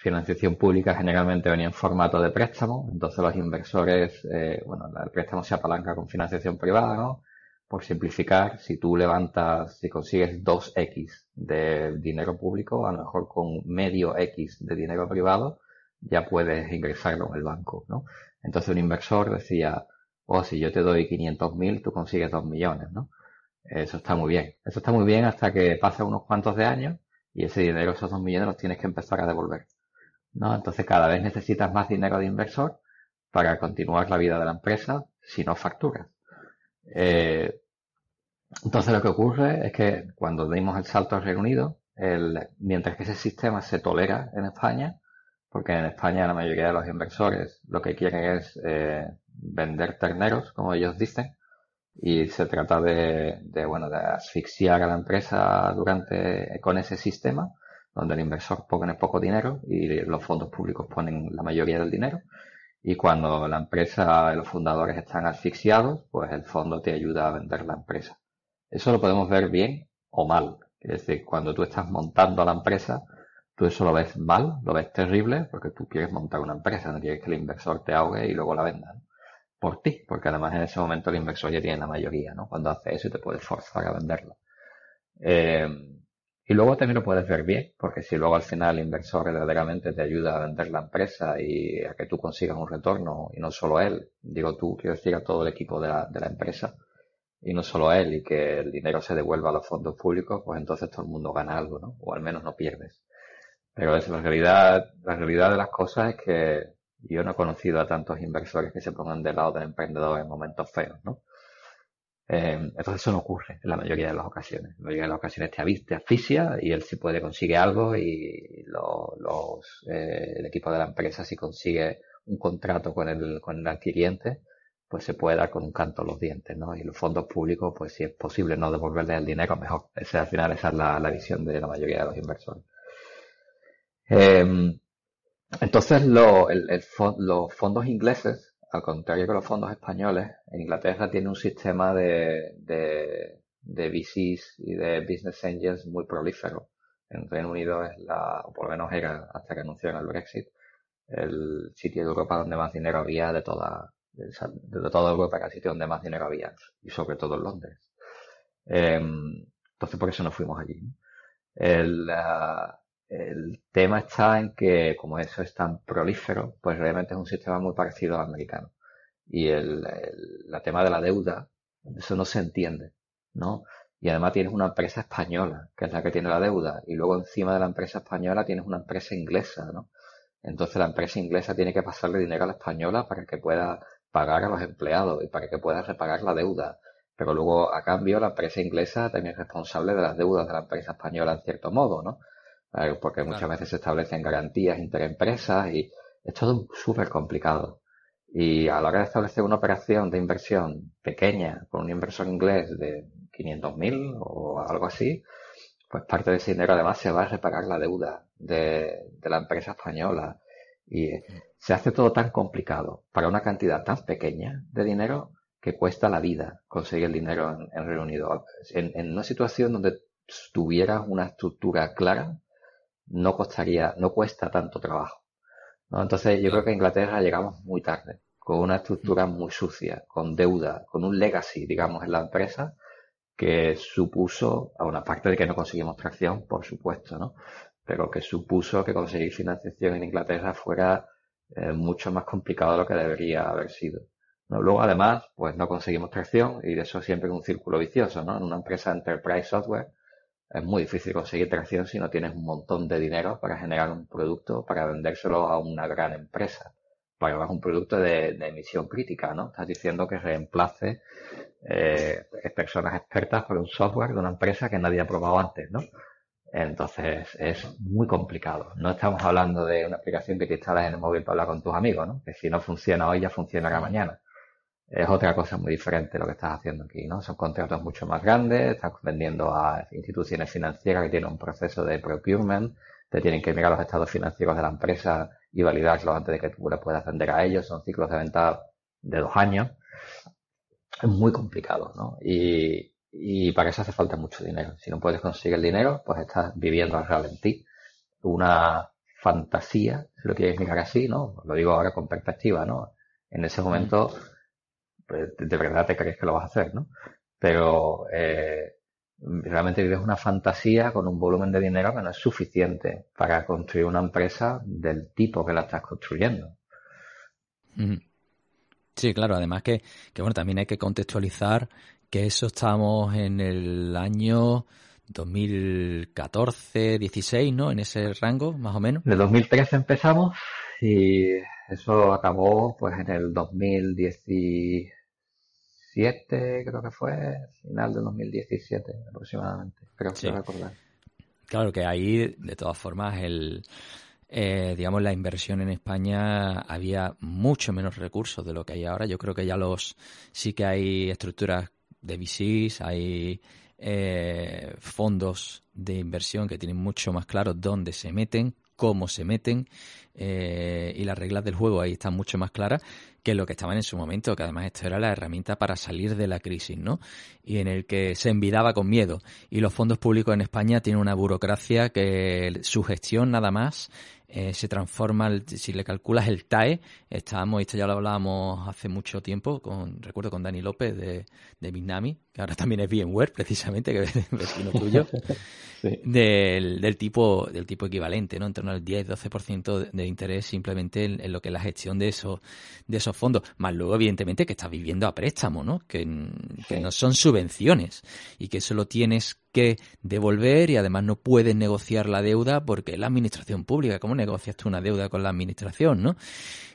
financiación pública generalmente venía en formato de préstamo, entonces los inversores, eh, bueno, el préstamo se apalanca con financiación privada, ¿no? Por simplificar, si tú levantas, si consigues 2x de dinero público, a lo mejor con medio x de dinero privado, ya puedes ingresarlo en el banco, ¿no? Entonces un inversor decía, oh, si yo te doy 500.000, tú consigues 2 millones, ¿no? Eso está muy bien. Eso está muy bien hasta que pasan unos cuantos de años y ese dinero, esos 2 millones, los tienes que empezar a devolver. ¿no? Entonces cada vez necesitas más dinero de inversor para continuar la vida de la empresa si no facturas. Eh, entonces lo que ocurre es que cuando dimos el salto al Reino Unido, el, mientras que ese sistema se tolera en España, porque en España la mayoría de los inversores lo que quieren es eh, vender terneros, como ellos dicen, y se trata de, de, bueno, de asfixiar a la empresa durante, con ese sistema, donde el inversor pone poco dinero y los fondos públicos ponen la mayoría del dinero. Y cuando la empresa los fundadores están asfixiados, pues el fondo te ayuda a vender la empresa. Eso lo podemos ver bien o mal. Es decir, cuando tú estás montando la empresa, tú eso lo ves mal, lo ves terrible, porque tú quieres montar una empresa, no quieres que el inversor te ahogue y luego la venda. Por ti, porque además en ese momento el inversor ya tiene la mayoría, ¿no? Cuando hace eso y te puede forzar a venderla. Eh, y luego también lo puedes ver bien, porque si luego al final el inversor verdaderamente te ayuda a vender la empresa y a que tú consigas un retorno, y no solo él, digo tú, quiero decir a todo el equipo de la, de la empresa, y no solo él, y que el dinero se devuelva a los fondos públicos, pues entonces todo el mundo gana algo, ¿no? O al menos no pierdes. Pero es la realidad, la realidad de las cosas es que yo no he conocido a tantos inversores que se pongan del lado del emprendedor en momentos feos, ¿no? Eh, entonces eso no ocurre en la mayoría de las ocasiones. En la mayoría de las ocasiones te aviste, asfixia y él si puede consigue algo y los, eh, el equipo de la empresa si consigue un contrato con el, con el adquiriente, pues se puede dar con un canto a los dientes, ¿no? Y los fondos públicos, pues si es posible no devolverle el dinero, mejor. Ese, al final esa es la, la visión de la mayoría de los inversores. Eh, entonces lo, el, el, los fondos ingleses al contrario que los fondos españoles, en Inglaterra tiene un sistema de, de, de VCs y de business angels muy prolífero. En Reino Unido es la, o por lo menos era hasta que anunciaron el Brexit, el sitio de Europa donde más dinero había de toda, de, toda Europa era el sitio donde más dinero había, y sobre todo en Londres. Em, entonces por eso nos fuimos allí. El, el tema está en que, como eso es tan prolífero, pues realmente es un sistema muy parecido al americano. Y el, tema de la deuda, eso no se entiende, ¿no? y además tienes una empresa española, que es la que tiene la deuda, y luego encima de la empresa española tienes una empresa inglesa, ¿no? Entonces la empresa inglesa tiene que pasarle dinero a la española para que pueda pagar a los empleados y para que pueda repagar la deuda. Pero luego, a cambio, la empresa inglesa también es responsable de las deudas de la empresa española en cierto modo, ¿no? Porque muchas veces se establecen garantías interempresas y es todo súper complicado. Y a la hora de establecer una operación de inversión pequeña con un inversor inglés de 500.000 o algo así, pues parte de ese dinero además se va a repagar la deuda de, la empresa española. Y se hace todo tan complicado para una cantidad tan pequeña de dinero que cuesta la vida conseguir el dinero en, en Reino Unido. En, una situación donde tuvieras una estructura clara, no costaría, no cuesta tanto trabajo. Entonces yo creo que a Inglaterra llegamos muy tarde, con una estructura muy sucia, con deuda, con un legacy, digamos, en la empresa, que supuso, a una parte de que no conseguimos tracción, por supuesto, ¿no? Pero que supuso que conseguir financiación en Inglaterra fuera eh, mucho más complicado de lo que debería haber sido. ¿no? Luego, además, pues no conseguimos tracción y de eso siempre es un círculo vicioso, ¿no? En una empresa Enterprise Software es muy difícil conseguir tracción si no tienes un montón de dinero para generar un producto, para vendérselo a una gran empresa. Para es un producto de, emisión crítica, ¿no? Estás diciendo que reemplace eh, personas expertas por un software de una empresa que nadie ha probado antes, ¿no? Entonces es muy complicado. No estamos hablando de una aplicación que te instalas en el móvil para hablar con tus amigos, ¿no? Que si no funciona hoy ya funcionará mañana. Es otra cosa muy diferente lo que estás haciendo aquí, ¿no? Son contratos mucho más grandes, estás vendiendo a instituciones financieras que tienen un proceso de procurement, te tienen que mirar los estados financieros de la empresa y validarlos antes de que tú le puedas vender a ellos. Son ciclos de venta de dos años. Es muy complicado, ¿no? Y, y para eso hace falta mucho dinero. Si no puedes conseguir el dinero, pues estás viviendo al ralentí. Una fantasía, si lo quieres mirar así, ¿no? Lo digo ahora con perspectiva, ¿no? En ese momento, de verdad te crees que lo vas a hacer, ¿no? Pero eh, realmente vives una fantasía con un volumen de dinero que no es suficiente para construir una empresa del tipo que la estás construyendo. Sí, claro, además que, que bueno, también hay que contextualizar que eso estamos en el año 2014, 16, ¿no? En ese rango, más o menos. De 2013 empezamos y eso acabó pues en el 2017, creo que fue, final del 2017 aproximadamente, creo que sí. recordar. Claro que ahí, de todas formas, el, eh, digamos, la inversión en España había mucho menos recursos de lo que hay ahora. Yo creo que ya los, sí que hay estructuras de VCs, hay eh, fondos de inversión que tienen mucho más claro dónde se meten, cómo se meten eh, y las reglas del juego ahí están mucho más claras que lo que estaban en su momento, que además esto era la herramienta para salir de la crisis, ¿no? Y en el que se envidaba con miedo. Y los fondos públicos en España tienen una burocracia que su gestión nada más eh, se transforma, si le calculas el TAE, estábamos, esto ya lo hablábamos hace mucho tiempo, con recuerdo con Dani López de, de Bitnami, que ahora también es VMware, precisamente, que es vecino tuyo, del, del, tipo del tipo equivalente, ¿no? En torno al 10-12% de interés simplemente en, lo que es la gestión de esos, de esos fondos. Más luego, evidentemente, que estás viviendo a préstamo, ¿no? Que, que no son subvenciones y que eso lo tienes que devolver y además no puedes negociar la deuda porque es la administración pública. ¿Cómo negocias tú una deuda con la administración, no?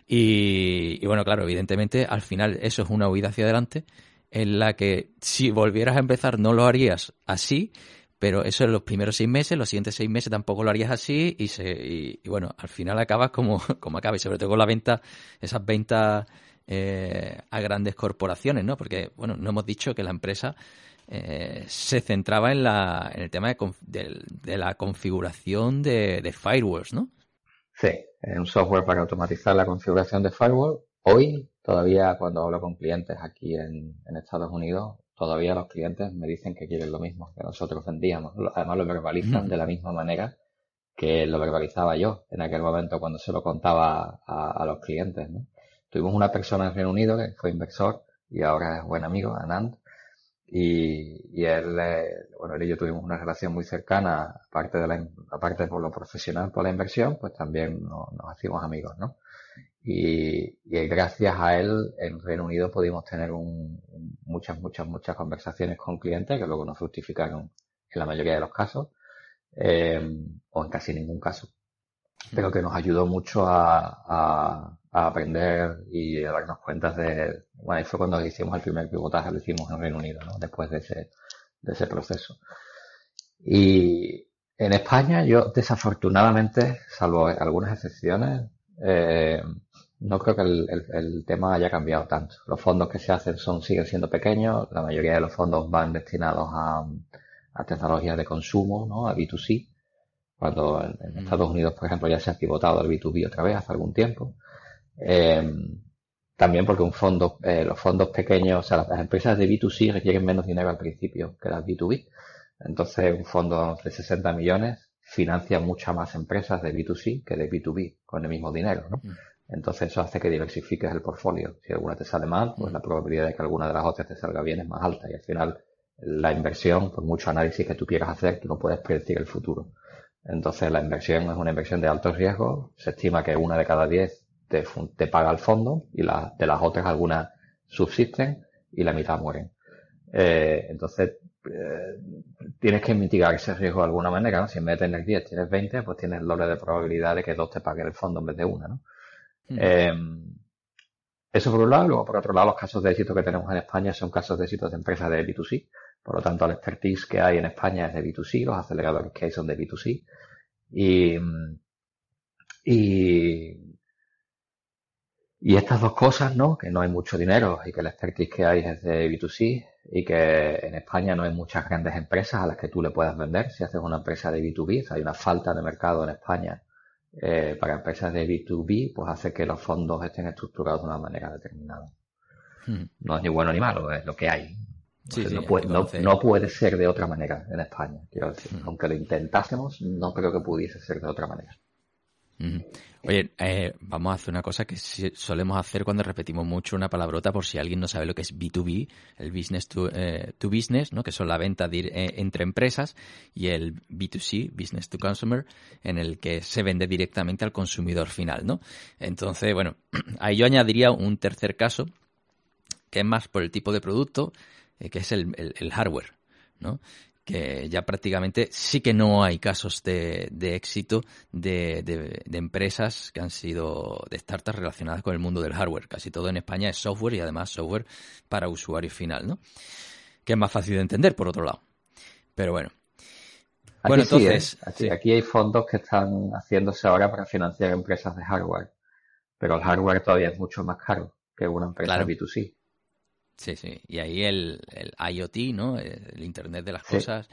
Y, y bueno, claro, evidentemente al final eso es una huida hacia adelante en la que si volvieras a empezar no lo harías así, pero eso en los primeros seis meses, los siguientes seis meses tampoco lo harías así y, se, y, bueno, al final acabas como, como acabas, sobre todo con la venta, esas ventas eh, a grandes corporaciones, ¿no? Porque, bueno, no hemos dicho que la empresa eh, se centraba en, la, en el tema de, de, la configuración de, de, firewalls, ¿no? Sí, es un software para automatizar la configuración de firewall. Hoy, todavía cuando hablo con clientes aquí en, en Estados Unidos, todavía los clientes me dicen que quieren lo mismo que nosotros vendíamos. Además lo verbalizan de la misma manera que lo verbalizaba yo en aquel momento cuando se lo contaba a, los clientes. ¿no? Tuvimos una persona en Reino Unido que fue inversor y ahora es buen amigo, Anand, y, y él, eh, bueno, él y yo tuvimos una relación muy cercana, aparte de la, aparte por lo profesional, por la inversión, pues también nos, nos hacíamos amigos, ¿no? y, gracias a él en Reino Unido pudimos tener muchas, muchas, muchas conversaciones con clientes que luego nos fructificaron en la mayoría de los casos, eh, o en casi ningún caso, pero que nos ayudó mucho a, aprender y a darnos cuenta de, bueno, fue cuando hicimos el primer pivotaje, lo hicimos en Reino Unido, ¿no? después de ese, de ese proceso. Y en España yo desafortunadamente, salvo algunas excepciones, eh, no creo que el, tema haya cambiado tanto. Los fondos que se hacen son siguen siendo pequeños. La mayoría de los fondos van destinados a, tecnologías de consumo, ¿no? A B2C. Cuando en, mm. Estados Unidos, por ejemplo, ya se ha pivotado el B2B otra vez hace algún tiempo. Eh, también porque un fondo, eh, los fondos pequeños, o sea, las empresas de B2C requieren menos dinero al principio que las B2B. Entonces, un fondo de 60 millones financia muchas más empresas de B2C que de B2B con el mismo dinero, ¿no? Mm. Entonces eso hace que diversifiques el portfolio. Si alguna te sale mal, pues la probabilidad de que alguna de las otras te salga bien es más alta y al final la inversión, por mucho análisis que tú quieras hacer, tú no puedes predecir el futuro. Entonces la inversión es una inversión de alto riesgo. Se estima que una de cada diez te, te paga el fondo y la, de las otras algunas subsisten y la mitad mueren. Eh, entonces eh, tienes que mitigar ese riesgo de alguna manera. ¿no? Si en vez de tener 10 tienes 20, pues tienes el doble de probabilidad de que dos te paguen el fondo en vez de una. ¿no? Mm. Em, eso por un lado, luego por otro lado los casos de éxito que tenemos en España son casos de éxito de empresas de B2C, por lo tanto el expertise que hay en España es de B2C, los aceleradores que hay son de B2C y, y, y estas dos cosas, ¿no? Que no hay mucho dinero y que el expertise que hay es de B2C y que en España no hay muchas grandes empresas a las que tú le puedas vender. Si haces una empresa de B2B, hay una falta de mercado en España eh, para empresas de B2B, pues hace que los fondos estén estructurados de una manera determinada. Hmm. No es ni bueno ni malo, es lo que hay. no, puede, no, puede, ser de otra manera en España, quiero decir. Hmm. Aunque lo intentásemos, no creo que pudiese ser de otra manera. Oye, eh, vamos a hacer una cosa que solemos hacer cuando repetimos mucho una palabrota por si alguien no sabe lo que es B2B, el business to, eh, business, ¿no? que son la venta eh, entre empresas, y el B2C, business to consumer, en el que se vende directamente al consumidor final. ¿no? Entonces, bueno, ahí yo añadiría un tercer caso, que es más por el tipo de producto, que es el, el hardware. ¿no? Que ya prácticamente sí que no hay casos de, éxito de, empresas que han sido de startups relacionadas con el mundo del hardware. Casi todo en España es software y además software para usuario final, ¿no? Que es más fácil de entender, por otro lado. Pero bueno. bueno, entonces. ¿eh? Aquí hay fondos que están haciéndose ahora para financiar empresas de hardware. Pero el hardware todavía es mucho más caro que una empresa B2C. Sí, sí. Y ahí el, el IoT, ¿no? El Internet de las cosas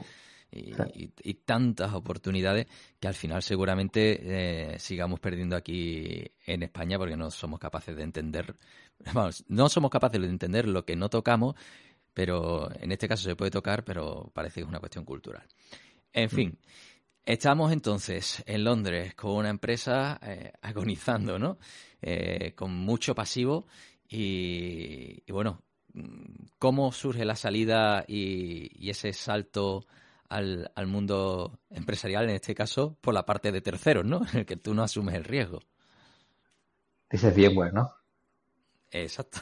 y, tantas oportunidades que al final seguramente eh, sigamos perdiendo aquí en España porque no somos capaces de entender, vamos, no somos capaces de entender lo que no tocamos, pero en este caso se puede tocar, pero parece que es una cuestión cultural. En mm. fin. Estamos entonces en Londres con una empresa eh, agonizando, ¿no? Eh, con mucho pasivo y, y, bueno, cómo surge la salida y, ese salto al, mundo empresarial, en este caso, por la parte de terceros, ¿no? En el que tú no asumes el riesgo. Dices bien, bueno. Exacto.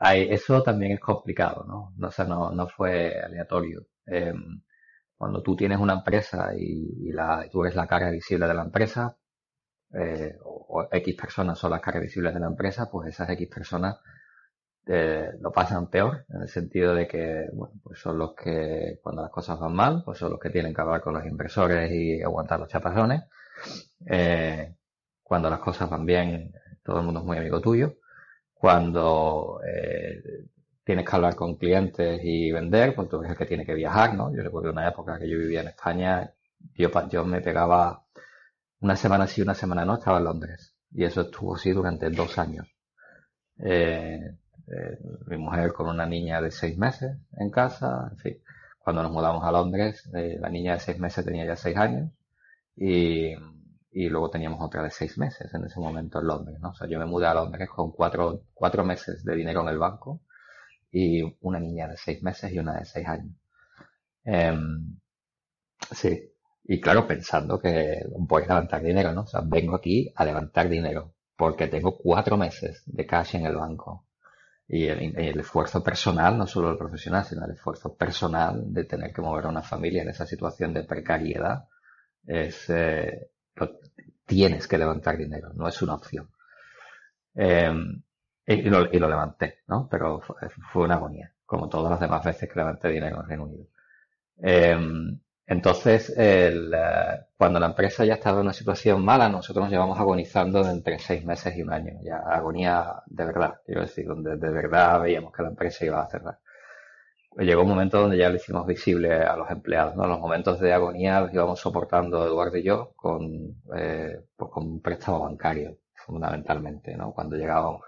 eso también es complicado, ¿no? O sea, no, fue aleatorio. Em, cuando tú tienes una empresa y, la, tú eres la cara visible de la empresa, eh, o, o, X personas son las caras visibles de la empresa, pues esas X personas eh, lo pasan peor, en el sentido de que, bueno, pues son los que, cuando las cosas van mal, pues son los que tienen que hablar con los inversores y aguantar los chaparrones. Eh, cuando las cosas van bien, todo el mundo es muy amigo tuyo. Cuando eh, tienes que hablar con clientes y vender, pues tú eres el que tiene que viajar, ¿no? Yo recuerdo una época que yo vivía en España, yo, yo me pegaba una semana sí, una semana no, estaba en Londres. Y eso estuvo así durante dos años. Eh, eh, mi mujer con una niña de seis meses en casa, en fin. Cuando nos mudamos a Londres, eh, la niña de seis meses tenía ya seis años y, y luego teníamos otra de seis meses en ese momento en Londres, ¿no? O sea, yo me mudé a Londres con cuatro, cuatro meses de dinero en el banco y una niña de seis meses y una de seis años. Em, sí. Y claro, pensando que voy a levantar dinero, ¿no? O sea, vengo aquí a levantar dinero porque tengo cuatro meses de cash en el banco. Y el, esfuerzo personal, no solo el profesional, sino el esfuerzo personal de tener que mover a una familia en esa situación de precariedad, es, eh, tienes que levantar dinero, no es una opción. Em, y, lo, levanté, ¿no? Pero fue, una agonía, como todas las demás veces que levanté dinero en Reino Unido. Em, entonces, el, eh, cuando la empresa ya estaba en una situación mala, nosotros nos llevamos agonizando entre seis meses y un año. Ya agonía de verdad, quiero decir, donde de verdad veíamos que la empresa iba a cerrar. Llegó un momento donde ya lo hicimos visible a los empleados, ¿no? Los momentos de agonía los íbamos soportando Eduardo y yo con, eh, pues con un préstamo bancario, fundamentalmente, ¿no? Cuando llegaba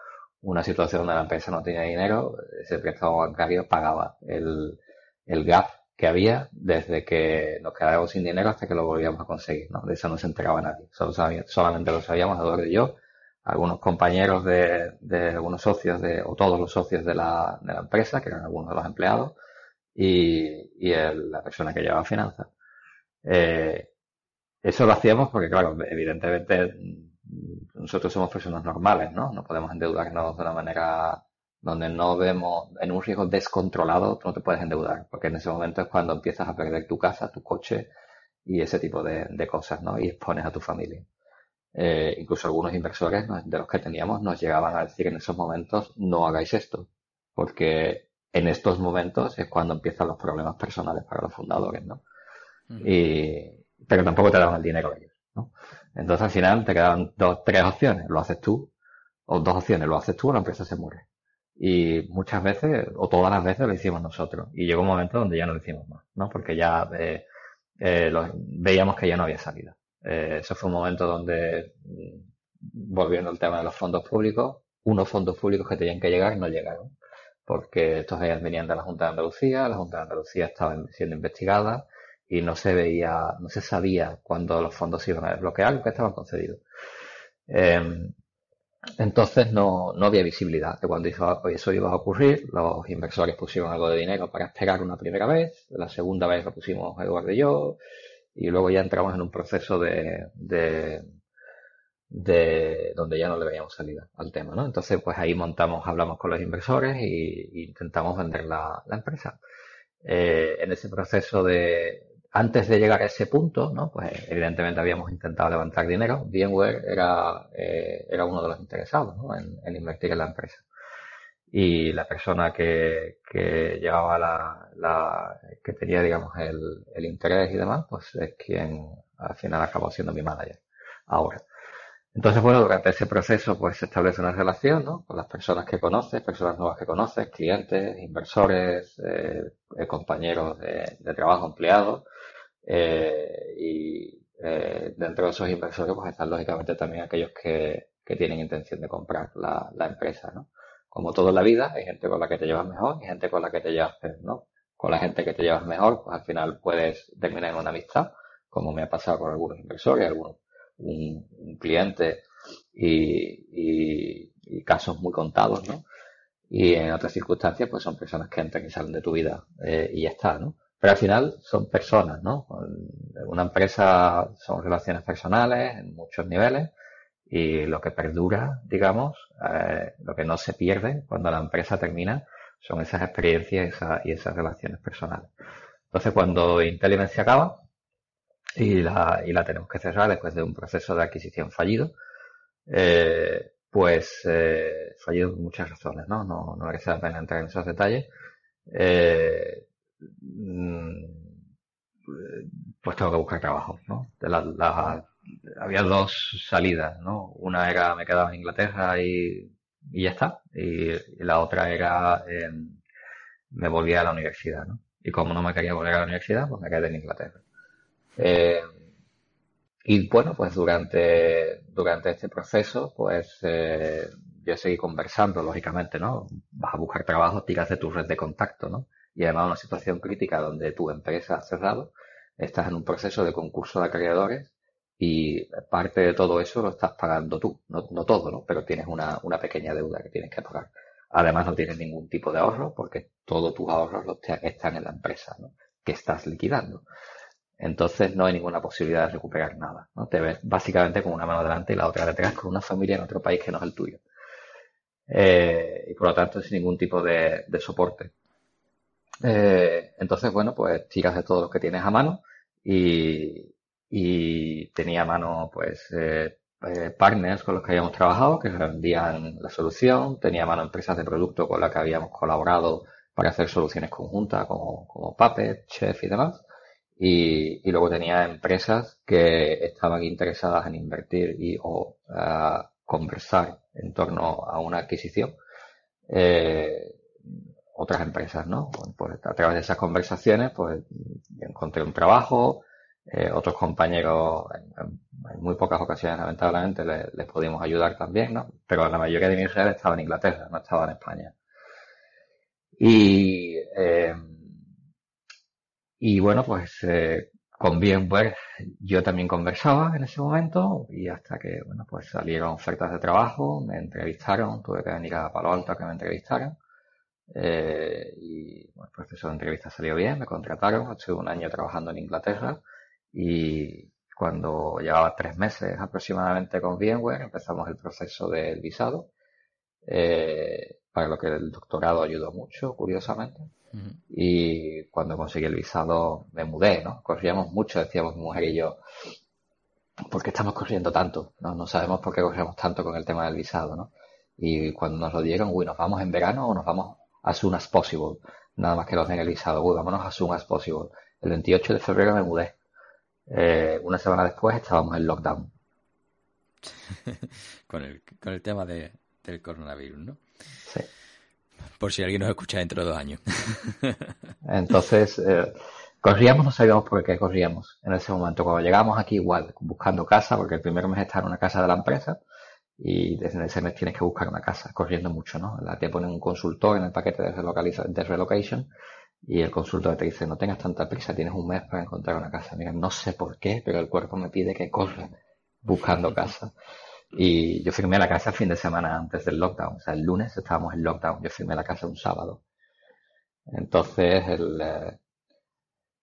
una situación donde la empresa no tenía dinero, ese préstamo bancario pagaba el, el gap que había desde que nos quedábamos sin dinero hasta que lo volvíamos a conseguir, ¿no? De eso no se enteraba nadie. Solo solamente lo sabíamos Eduardo y yo, algunos compañeros de, de algunos socios de, o todos los socios de la, de la empresa, que eran algunos de los empleados, y, y la persona que llevaba finanzas. Eh, eso lo hacíamos porque, claro, evidentemente nosotros somos personas normales, ¿no? No podemos endeudarnos de una manera donde no vemos en un riesgo descontrolado, no te puedes endeudar, porque en ese momento es cuando empiezas a perder tu casa, tu coche y ese tipo de, cosas, ¿no? Y expones a tu familia. Eh, incluso algunos inversores de los que teníamos nos llegaban a decir en esos momentos no hagáis esto, porque en estos momentos es cuando empiezan los problemas personales para los fundadores, ¿no? y, pero tampoco te daban el dinero ellos, ¿no? Entonces al final te quedaban dos, tres opciones, lo haces tú, o dos opciones, lo haces tú o la empresa se muere. Y muchas veces, o todas las veces, lo hicimos nosotros. Y llegó un momento donde ya no lo hicimos más, ¿no? Porque ya eh, eh, veíamos que ya no había salida. Eh, eso fue un momento donde, mm, volviendo al tema de los fondos públicos, unos fondos públicos que tenían que llegar no llegaron. Porque estos venían de la Junta de Andalucía, la Junta de Andalucía estaba siendo investigada y no se veía, no se sabía cuándo los fondos iban a desbloquear, que estaban concedidos. Em, entonces no, no había visibilidad de cuando eso iba a ocurrir. Los inversores pusieron algo de dinero para esperar una primera vez. La segunda vez lo pusimos Eduardo y yo. Y luego ya entramos en un proceso de, de, de donde ya no le veíamos salida al tema, ¿no? Entonces, pues ahí montamos, hablamos con los inversores y, intentamos vender la, la empresa. Eh, en ese proceso de, antes de llegar a ese punto, ¿no? Pues evidentemente habíamos intentado levantar dinero. VMware era, eh, era uno de los interesados ¿no? en, invertir en la empresa. Y la persona que, que llevaba la, la, que tenía, digamos, el, el interés y demás, pues es quien al final acabó siendo mi manager. Ahora. Entonces, bueno, durante ese proceso, pues se establece una relación, ¿no? Con las personas que conoces, personas nuevas que conoces, clientes, inversores, eh, compañeros de, de trabajo, empleados, eh, y eh, dentro de esos inversores pues están lógicamente también aquellos que, que tienen intención de comprar la, la, empresa, ¿no? Como todo en la vida, hay gente con la que te llevas mejor y gente con la que te llevas peor, ¿no? Con la gente que te llevas mejor, pues al final puedes terminar en una amistad, como me ha pasado con algunos inversores, algunos, un, cliente y, y, y, casos muy contados, ¿no? Y en otras circunstancias, pues son personas que entran y salen de tu vida eh, y ya está, ¿no? Pero al final son personas, ¿no? Una empresa son relaciones personales en muchos niveles y lo que perdura, digamos, eh, lo que no se pierde cuando la empresa termina son esas experiencias y esas relaciones personales. Entonces, cuando Intelligence acaba y la, y la tenemos que cerrar después de un proceso de adquisición fallido, eh, pues eh, fallido por muchas razones, ¿no? No, no merece la pena entrar en esos detalles. Eh, pues tengo que buscar trabajo, ¿no? había dos salidas, ¿no? Una era me quedaba en Inglaterra y, ya está. Y, la otra era me volvía a la universidad, ¿no? Y como no me quería volver a la universidad, pues me quedé en Inglaterra. Eh, y bueno, pues durante, durante este proceso, pues eh, yo seguí conversando, lógicamente, ¿no? Vas a buscar trabajo, tiras de tu red de contacto, ¿no? Y además una situación crítica donde tu empresa ha cerrado, estás en un proceso de concurso de acreedores y parte de todo eso lo estás pagando tú, no, todo, ¿no? Pero tienes una, una pequeña deuda que tienes que pagar. Además no tienes ningún tipo de ahorro porque todos tus ahorros los están en la empresa, ¿no? Que estás liquidando. entonces no hay ninguna posibilidad de recuperar nada. ¿no? Te ves básicamente con una mano delante y la otra detrás con una familia en otro país que no es el tuyo. Eh, y por lo tanto sin ningún tipo de, soporte. Eh, entonces, bueno, pues tiras de todo lo que tienes a mano y, tenía a mano pues eh, partners con los que habíamos trabajado que vendían la solución, tenía a mano empresas de producto con las que habíamos colaborado para hacer soluciones conjuntas como, como Puppet, Chef y demás. Y, luego tenía empresas que estaban interesadas en invertir y o conversar en torno a una adquisición. Eh, otras empresas, ¿no? Pues a través de esas conversaciones, pues encontré un trabajo, eh, otros compañeros, en, muy pocas ocasiones, lamentablemente, les, pudimos ayudar también, ¿no? Pero la mayoría de mi red estaba en Inglaterra, no estaba en España. Y eh, y bueno, pues eh, con VMware yo también conversaba en ese momento y hasta que, bueno, pues salieron ofertas de trabajo, me entrevistaron, tuve que venir a Palo Alto a que me entrevistaran. Eh, y bueno, el proceso de entrevista salió bien, me contrataron, estuve un año trabajando en Inglaterra y cuando llevaba tres meses aproximadamente con VMware empezamos el proceso del visado, eh, para lo que el doctorado ayudó mucho, curiosamente. Y cuando conseguí el visado me mudé, ¿no? Corríamos mucho, decíamos mi mujer y yo, ¿por qué estamos corriendo tanto? No, no sabemos por qué corremos tanto con el tema del visado, ¿no? Y cuando nos lo dieron, uy, ¿nos vamos en verano o nos vamos as soon as possible? Nada más que el visado, uy, vámonos as soon as possible. El 28 de febrero me mudé. Eh, una semana después estábamos en lockdown. con, el, con el tema de, del coronavirus, ¿no? Sí. Por si alguien nos escucha dentro de dos años. Entonces, eh, corríamos, no sabíamos por qué corríamos en ese momento. Cuando llegamos aquí, igual, buscando casa, porque el primer mes está en una casa de la empresa y desde ese mes tienes que buscar una casa, corriendo mucho, ¿no? La te ponen un consultor en el paquete de, de relocation y el consultor te dice, no tengas tanta prisa, tienes un mes para encontrar una casa. Mira, no sé por qué, pero el cuerpo me pide que corra buscando casa. Y yo firmé la casa el fin de semana antes del lockdown. O sea, el lunes estábamos en lockdown. Yo firmé la casa un sábado. Entonces, el, eh,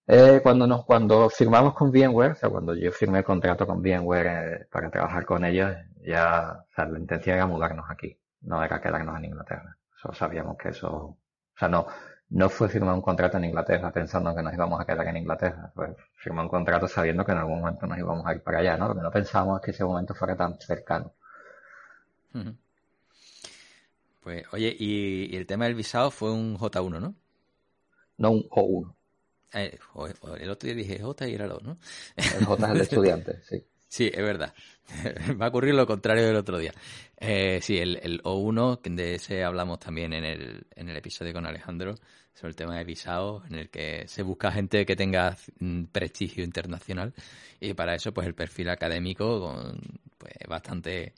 eh, cuando nos, cuando firmamos con VMware, o sea, cuando yo firmé el contrato con VMware eh, para trabajar con ellos, ya, o sea, la intención era mudarnos aquí. No era quedarnos en Inglaterra. Solo sabíamos que eso, o sea, no, no fue firmar un contrato en Inglaterra pensando que nos íbamos a quedar en Inglaterra. Fue firmar un contrato sabiendo que en algún momento nos íbamos a ir para allá, ¿no? Lo que no pensábamos es que ese momento fuera tan cercano. Pues, oye, y, el tema del visado fue un J1, ¿no? No un O1. Eh, el otro día dije J y era el O, ¿no? El J es el estudiante, sí. Sí, es verdad. Va a ocurrir lo contrario del otro día. Eh, sí, el, el, O1, de ese hablamos también en el, en el episodio con Alejandro, sobre el tema de visados, en el que se busca gente que tenga mm, prestigio internacional y para eso pues el perfil académico pues bastante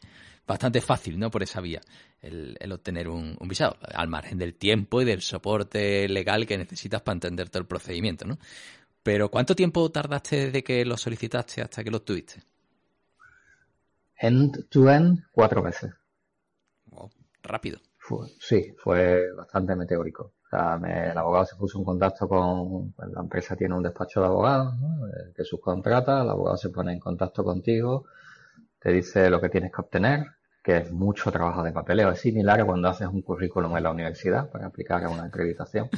bastante fácil, ¿no? Por esa vía, el, obtener un, un, visado, al margen del tiempo y del soporte legal que necesitas para entender todo el procedimiento, ¿no? Pero ¿cuánto tiempo tardaste desde que lo solicitaste hasta que lo obtuviste? End-to-end cuatro veces. rápido. sí, fue bastante meteórico. O sea, el abogado se puso en contacto con, pues, la empresa tiene un despacho de abogados, que subcontrata, el abogado se pone en contacto contigo, te dice lo que tienes que obtener, que es mucho trabajo de papeleo. Es similar a cuando haces un currículum en la universidad para aplicar a una acreditación.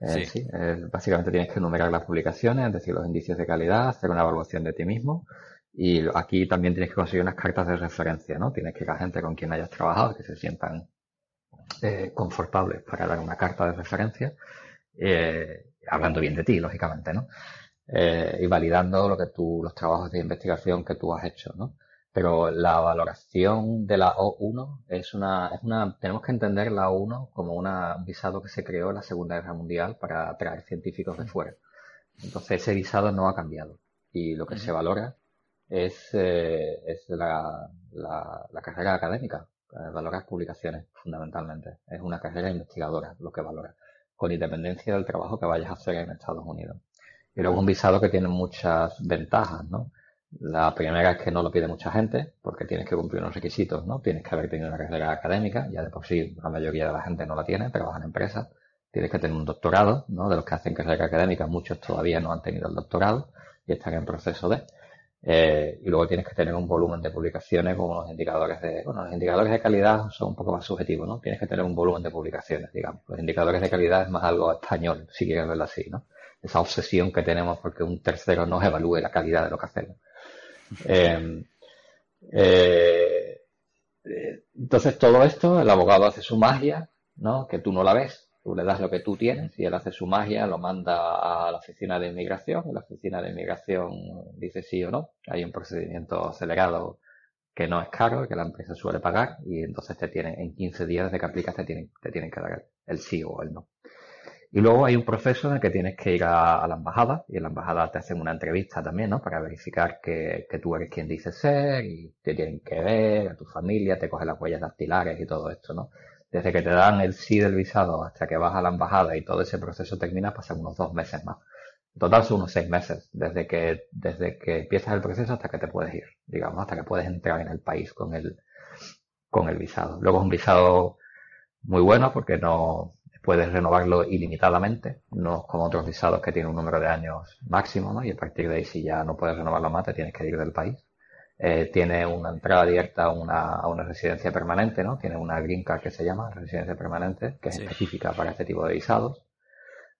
Eh, sí. básicamente tienes que enumerar las publicaciones, es decir, los indicios de calidad, hacer una evaluación de ti mismo y aquí también tienes que conseguir unas cartas de referencia, ¿no? Tienes que ir a gente con quien hayas trabajado, que se sientan eh, confortables para dar una carta de referencia, eh, hablando bien de ti, lógicamente, ¿no? Eh, y validando lo que tú, los trabajos de investigación que tú has hecho, ¿no? Pero la valoración de la O1 es una, es una, tenemos que entender la O1 como una, un visado que se creó en la Segunda Guerra Mundial para atraer científicos de fuera. Entonces ese visado no ha cambiado. Y lo que se valora es, eh, es la, la, carrera académica. Eh, valorar publicaciones, fundamentalmente. Es una carrera investigadora lo que valora, con independencia del trabajo que vayas a hacer en Estados Unidos. Y luego un visado que tiene muchas ventajas, ¿no? La primera es que no lo pide mucha gente, porque tienes que cumplir unos requisitos, ¿no? Tienes que haber tenido una carrera académica, ya de por sí la mayoría de la gente no la tiene, trabaja en empresas. Tienes que tener un doctorado, ¿no? De los que hacen carrera académica, muchos todavía no han tenido el doctorado y están en proceso de. Eh, y luego tienes que tener un volumen de publicaciones con unos indicadores de, bueno, los indicadores de calidad son un poco más subjetivos, ¿no? Tienes que tener un volumen de publicaciones, digamos. Los indicadores de calidad es más algo español, si quieres verlo así, ¿no? Esa obsesión que tenemos porque un tercero nos evalúe la calidad de lo que hacemos. Eh, eh, entonces todo esto, el abogado hace su magia, ¿no? Que tú no la ves, Tú le das lo que tú tienes y él hace su magia, lo manda a la oficina de inmigración. La oficina de inmigración dice sí o no. Hay un procedimiento acelerado que no es caro, que la empresa suele pagar y entonces te tienen, en 15 días desde que aplicas te tienen, te tienen que dar el sí o el no. Y luego hay un proceso en el que tienes que ir a, la embajada y en la embajada te hacen una entrevista también, ¿no? Para verificar que, que tú eres quien dices ser y te tienen que ver, a tu familia, te cogen las huellas dactilares y todo esto, ¿no? Desde que te dan el sí del visado hasta que vas a la embajada y todo ese proceso termina, pasan unos dos meses más. En total son unos seis meses, desde que, desde que empiezas el proceso hasta que te puedes ir, digamos, hasta que puedes entrar en el país con el, con el visado. Luego es un visado muy bueno porque no puedes renovarlo ilimitadamente, no como otros visados que tienen un número de años máximo, ¿no? Y a partir de ahí si ya no puedes renovarlo más te tienes que ir del país. Eh, tiene una entrada directa a una, a una residencia permanente, ¿no? Tiene una green card que se llama residencia permanente, que es específica para este tipo de visados,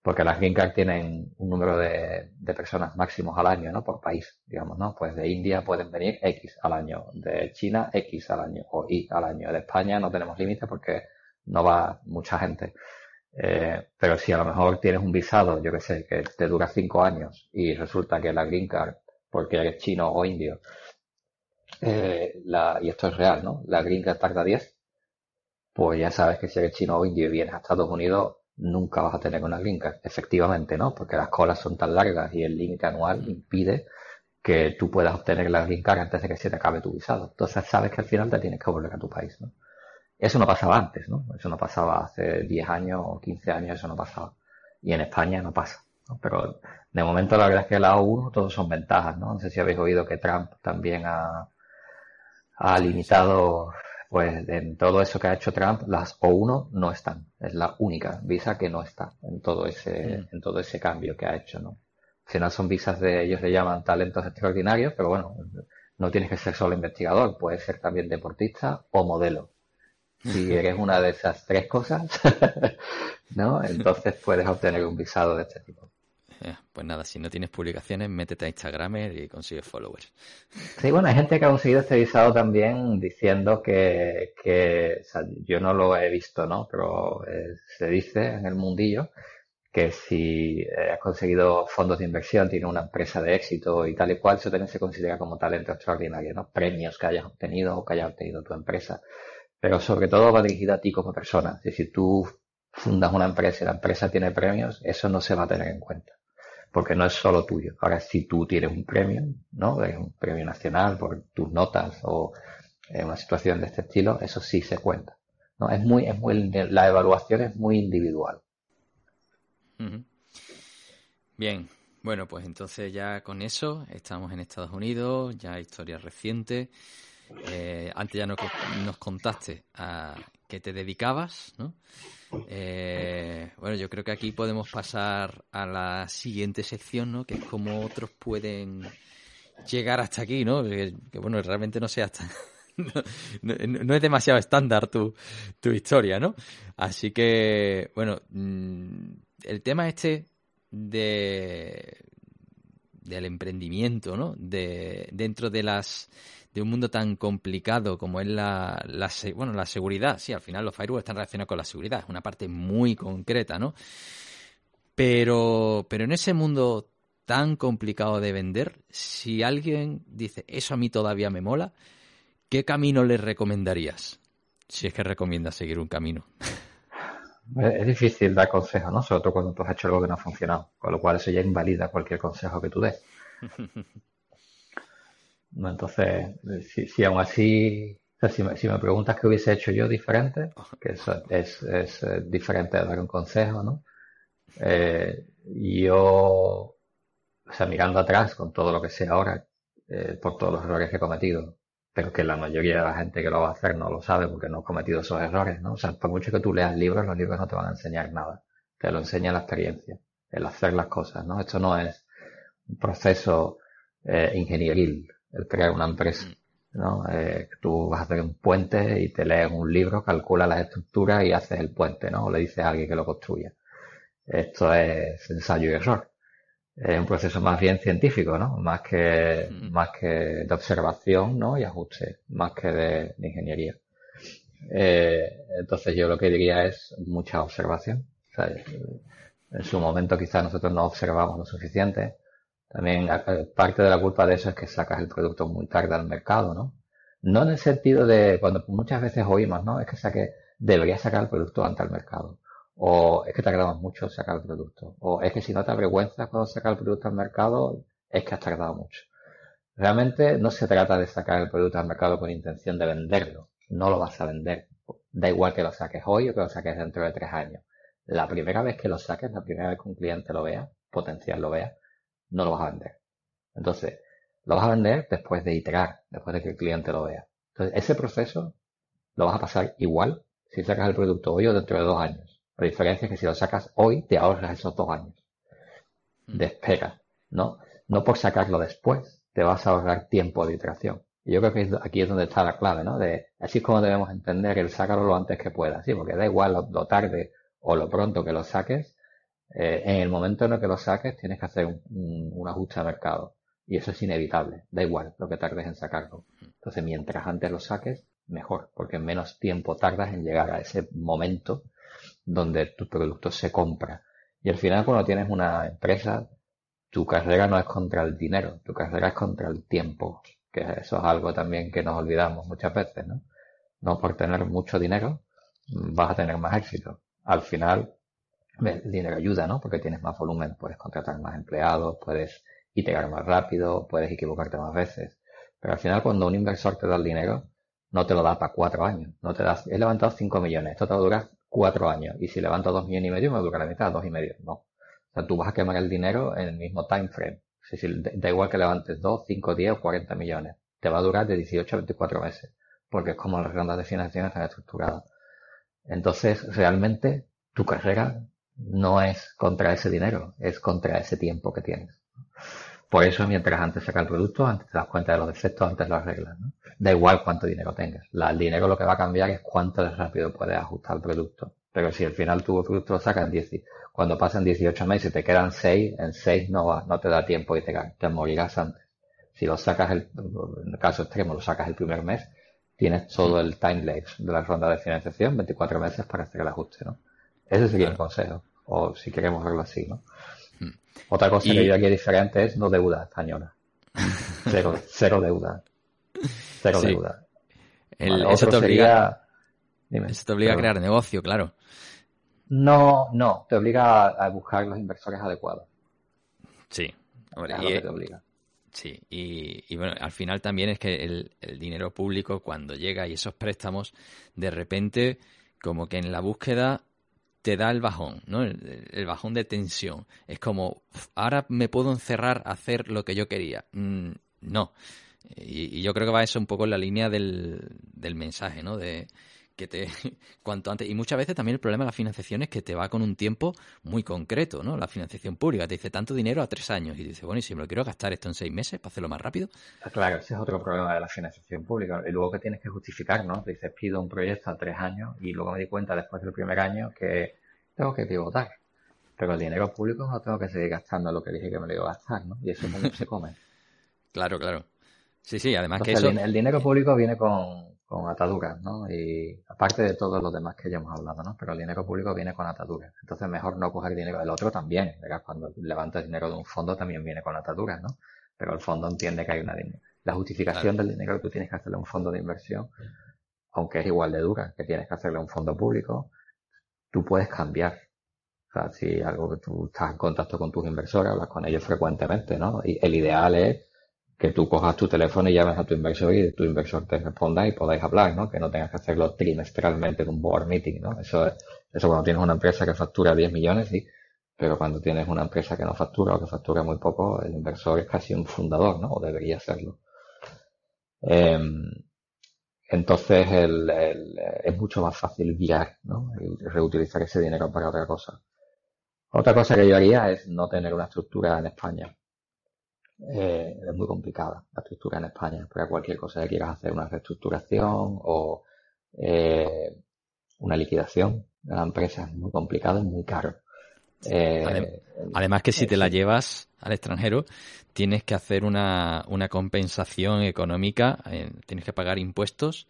porque las green card tienen un número de, de, personas máximos al año, ¿no? Por país, digamos, ¿no? Pues de India pueden venir X al año, de China X al año, o Y al año. De España no tenemos límites porque no va mucha gente. Eh, pero si a lo mejor tienes un visado, yo que sé, que te dura cinco años y resulta que la green card, porque eres chino o indio, eh, y esto es real, ¿no? La Card tarda 10, pues ya sabes que si eres chino o indio y vienes a Estados Unidos, nunca vas a tener una Card, efectivamente, ¿no? Porque las colas son tan largas y el límite anual impide que tú puedas obtener la Green Card antes de que se te acabe tu visado. Entonces sabes que al final te tienes que volver a tu país, ¿no? Eso no pasaba antes, ¿no? Eso no pasaba hace 10 años o 15 años, eso no pasaba. Y en España no pasa. Pero de momento la verdad es que la O1 todos son ventajas, ¿no? No sé si habéis oído que Trump también ha, ha limitado, pues en todo eso que ha hecho Trump, las O1 no están. Es la única visa que no está en todo ese, mm. en todo ese cambio que ha hecho, ¿no? Al final son visas de, ellos le llaman talentos extraordinarios, pero bueno, no tienes que ser solo investigador, puedes ser también deportista o modelo. Si eres una de esas tres cosas, ¿no? Entonces puedes obtener un visado de este tipo. Eh, pues nada, si no tienes publicaciones, métete a Instagram y consigues followers. Sí, bueno, hay gente que ha conseguido este visado también diciendo que, que yo no lo he visto, ¿no? Pero eh, se dice en el mundillo que si eh, has conseguido fondos de inversión, tienes una empresa de éxito y tal y cual, eso también se considera como talento extraordinario, ¿no? Premios que hayas obtenido o que haya obtenido tu empresa. Pero sobre todo va dirigido a ti como persona. Es decir, tú fundas una empresa y la empresa tiene premios, eso no se va a tener en cuenta porque no es solo tuyo. Ahora, si tú tienes un premio, ¿no? Un premio nacional por tus notas o en una situación de este estilo, eso sí se cuenta. ¿no? Es muy, es muy, la evaluación es muy individual. Bien, bueno, pues entonces ya con eso estamos en Estados Unidos, ya historia reciente. Eh, antes ya nos, nos contaste a te dedicabas, ¿no? Eh, bueno, yo creo que aquí podemos pasar a la siguiente sección, ¿no? Que es cómo otros pueden llegar hasta aquí, ¿no? Que, bueno, realmente no sé hasta... no, es demasiado estándar tu, tu historia, ¿no? Así que, bueno, mm, el tema este de del emprendimiento, ¿no? De, dentro de las de un mundo tan complicado como es la, bueno, la seguridad. Sí, al final los firewalls están relacionados con la seguridad, es una parte muy concreta, ¿no? Pero, pero en ese mundo tan complicado de vender, si alguien dice, eso a mí todavía me mola, ¿qué camino le recomendarías? Si es que recomiendas seguir un camino. Es difícil dar consejos, ¿no? Sobre todo cuando tú has hecho algo que no ha funcionado, con lo cual eso ya invalida cualquier consejo que tú des. Entonces, si, si aún así, si, me, si, me, preguntas qué hubiese hecho yo diferente, que eso es, es, eh, diferente de dar un consejo, ¿no? Eh, yo, o sea, mirando atrás con todo lo que sé ahora, eh, por todos los errores que he cometido, pero que la mayoría de la gente que lo va a hacer no lo sabe porque no ha cometido esos errores, ¿no? O sea, por mucho que tú leas libros, los libros no te van a enseñar nada. Te lo enseña la experiencia, el hacer las cosas, ¿no? Esto no es un proceso eh, ingenieril, el crear una empresa. Mm. ¿no? Eh, tú vas a hacer un puente y te lees un libro, calculas las estructuras y haces el puente, ¿no? O le dices a alguien que lo construya. Esto es ensayo y error. Es un proceso más bien científico, ¿no? Más que, mm. más que de observación, ¿no? Y ajuste, más que de, ingeniería. Eh, entonces yo lo que diría es mucha observación. O sea, en su momento quizás nosotros no observamos lo suficiente. También parte de la culpa de eso es que sacas el producto muy tarde al mercado, ¿no? No en el sentido de cuando muchas veces oímos, ¿no? Es que saque, debería sacar el producto antes al mercado. O es que te agrada mucho sacar el producto. O es que si no te avergüenzas cuando sacas el producto al mercado, es que has tardado mucho. Realmente no se trata de sacar el producto al mercado con intención de venderlo. No lo vas a vender. Da igual que lo saques hoy o que lo saques dentro de tres años. La primera vez que lo saques, la primera vez que un cliente lo vea, potencial lo vea, no lo vas a vender. Entonces, lo vas a vender después de iterar, después de que el cliente lo vea. Entonces, ese proceso lo vas a pasar igual si sacas el producto hoy o dentro de dos años. La diferencia es que si lo sacas hoy, te ahorras esos dos años hmm. de espera, ¿no? No por sacarlo después, te vas a ahorrar tiempo de iteración. Y yo creo que aquí es donde está la clave, ¿no? De, así es como debemos entender el sacarlo lo antes que pueda, ¿sí? Porque da igual lo, tarde o lo pronto que lo saques, eh, en el momento en el que lo saques tienes que hacer un, ajuste de mercado. Y eso es inevitable, da igual lo que tardes en sacarlo. Entonces, mientras antes lo saques, mejor, porque menos tiempo tardas en llegar a ese momento donde tu producto se compra. Y al final, cuando tienes una empresa, tu carrera no es contra el dinero, tu carrera es contra el tiempo, que eso es algo también que nos olvidamos muchas veces, ¿no? No por tener mucho dinero vas a tener más éxito. Al final, el dinero ayuda, ¿no? Porque tienes más volumen, puedes contratar más empleados, puedes iterar más rápido, puedes equivocarte más veces. Pero al final, cuando un inversor te da el dinero, no te lo da para cuatro años. No te das, he levantado cinco millones, esto te va a durar cuatro años. Y si levanto dos millones y medio, me dura la mitad, dos y medio. No. O sea, tú vas a quemar el dinero en el mismo time frame. da igual que levantes dos, cinco, diez o cuarenta millones. Te va a durar de 18 a 24 meses. Porque es como las rondas de financiación están estructuradas. Entonces, realmente, tu carrera no es contra ese dinero, es contra ese tiempo que tienes. Por eso, mientras antes saca el producto, antes te das cuenta de los defectos, antes lo arreglas. ¿no? Da igual cuánto dinero tengas. el dinero lo que va a cambiar es cuánto de rápido puedes ajustar el producto. Pero si al final tu producto lo sacas en 10, cuando pasan 18 meses y te quedan 6, en 6 no, va, no te da tiempo y te, te morirás antes. Si lo sacas, el, en el caso extremo, lo sacas el primer mes, tienes todo el time lag de la ronda de financiación, 24 meses para hacer el ajuste, ¿no? Ese sería el consejo, o si queremos verlo así, ¿no? Hmm. Otra cosa que yo aquí diferente es no deuda española. Cero, cero deuda. Cero deuda. eso, te obliga, eso te obliga a crear negocio, claro. No, no, te obliga a, buscar los inversores adecuados. Sí. y, te obliga. Sí, y, bueno, al final también es que el, dinero público cuando llega y esos préstamos, de repente, como que en la búsqueda te da el bajón, ¿no? El, bajón de tensión. Es como, ahora me puedo encerrar a hacer lo que yo quería. Mm, no. Y, yo creo que va eso un poco en la línea del, del mensaje, ¿no? De, que te cuanto antes. Y muchas veces también el problema de la financiación es que te va con un tiempo muy concreto no la financiación pública te dice tanto dinero a tres años y dice bueno y si me lo quiero gastar esto en seis meses para hacerlo más rápido ah, claro ese es otro problema de la financiación pública. Y luego que tienes que justificar no te dices pido un proyecto a tres años y luego me di cuenta después del primer año que tengo que pivotar pero el dinero público no tengo que seguir gastando lo que dije que me lo iba a gastar no y eso se come. Claro claro. Sí sí además que eso el dinero público viene con con ataduras, ¿no? Y aparte de todos los demás que ya hemos hablado, ¿no? Pero el dinero público viene con ataduras. Entonces mejor no coger dinero. El otro también, ¿verdad? Cuando levantas dinero de un fondo también viene con ataduras, ¿no? Pero el fondo entiende que hay una La justificación del dinero que tú tienes que hacerle a un fondo de inversión, aunque es igual de dura que tienes que hacerle a un fondo público, tú puedes cambiar. O sea, si algo que tú estás en contacto con tus inversores, hablas con ellos frecuentemente, ¿no? Y el ideal es que tú cojas tu teléfono y llames a tu inversor y tu inversor te responda y podáis hablar, ¿no? Que no tengas que hacerlo trimestralmente en un board meeting, ¿no? Eso es, eso cuando tienes una empresa que factura 10 millones, sí, pero cuando tienes una empresa que no factura o que factura muy poco, el inversor es casi un fundador, ¿no? O debería serlo. Em, entonces el, es mucho más fácil virar, ¿no? Reutilizar ese dinero para otra cosa. Otra cosa que yo haría es no tener una estructura en España eh, es muy complicada la estructura en España, porque cualquier cosa que quieras hacer una reestructuración o eh, una liquidación de la empresa es muy complicado y muy caro. Eh, además que si te la llevas al extranjero, tienes que hacer una, una compensación económica, tienes que pagar impuestos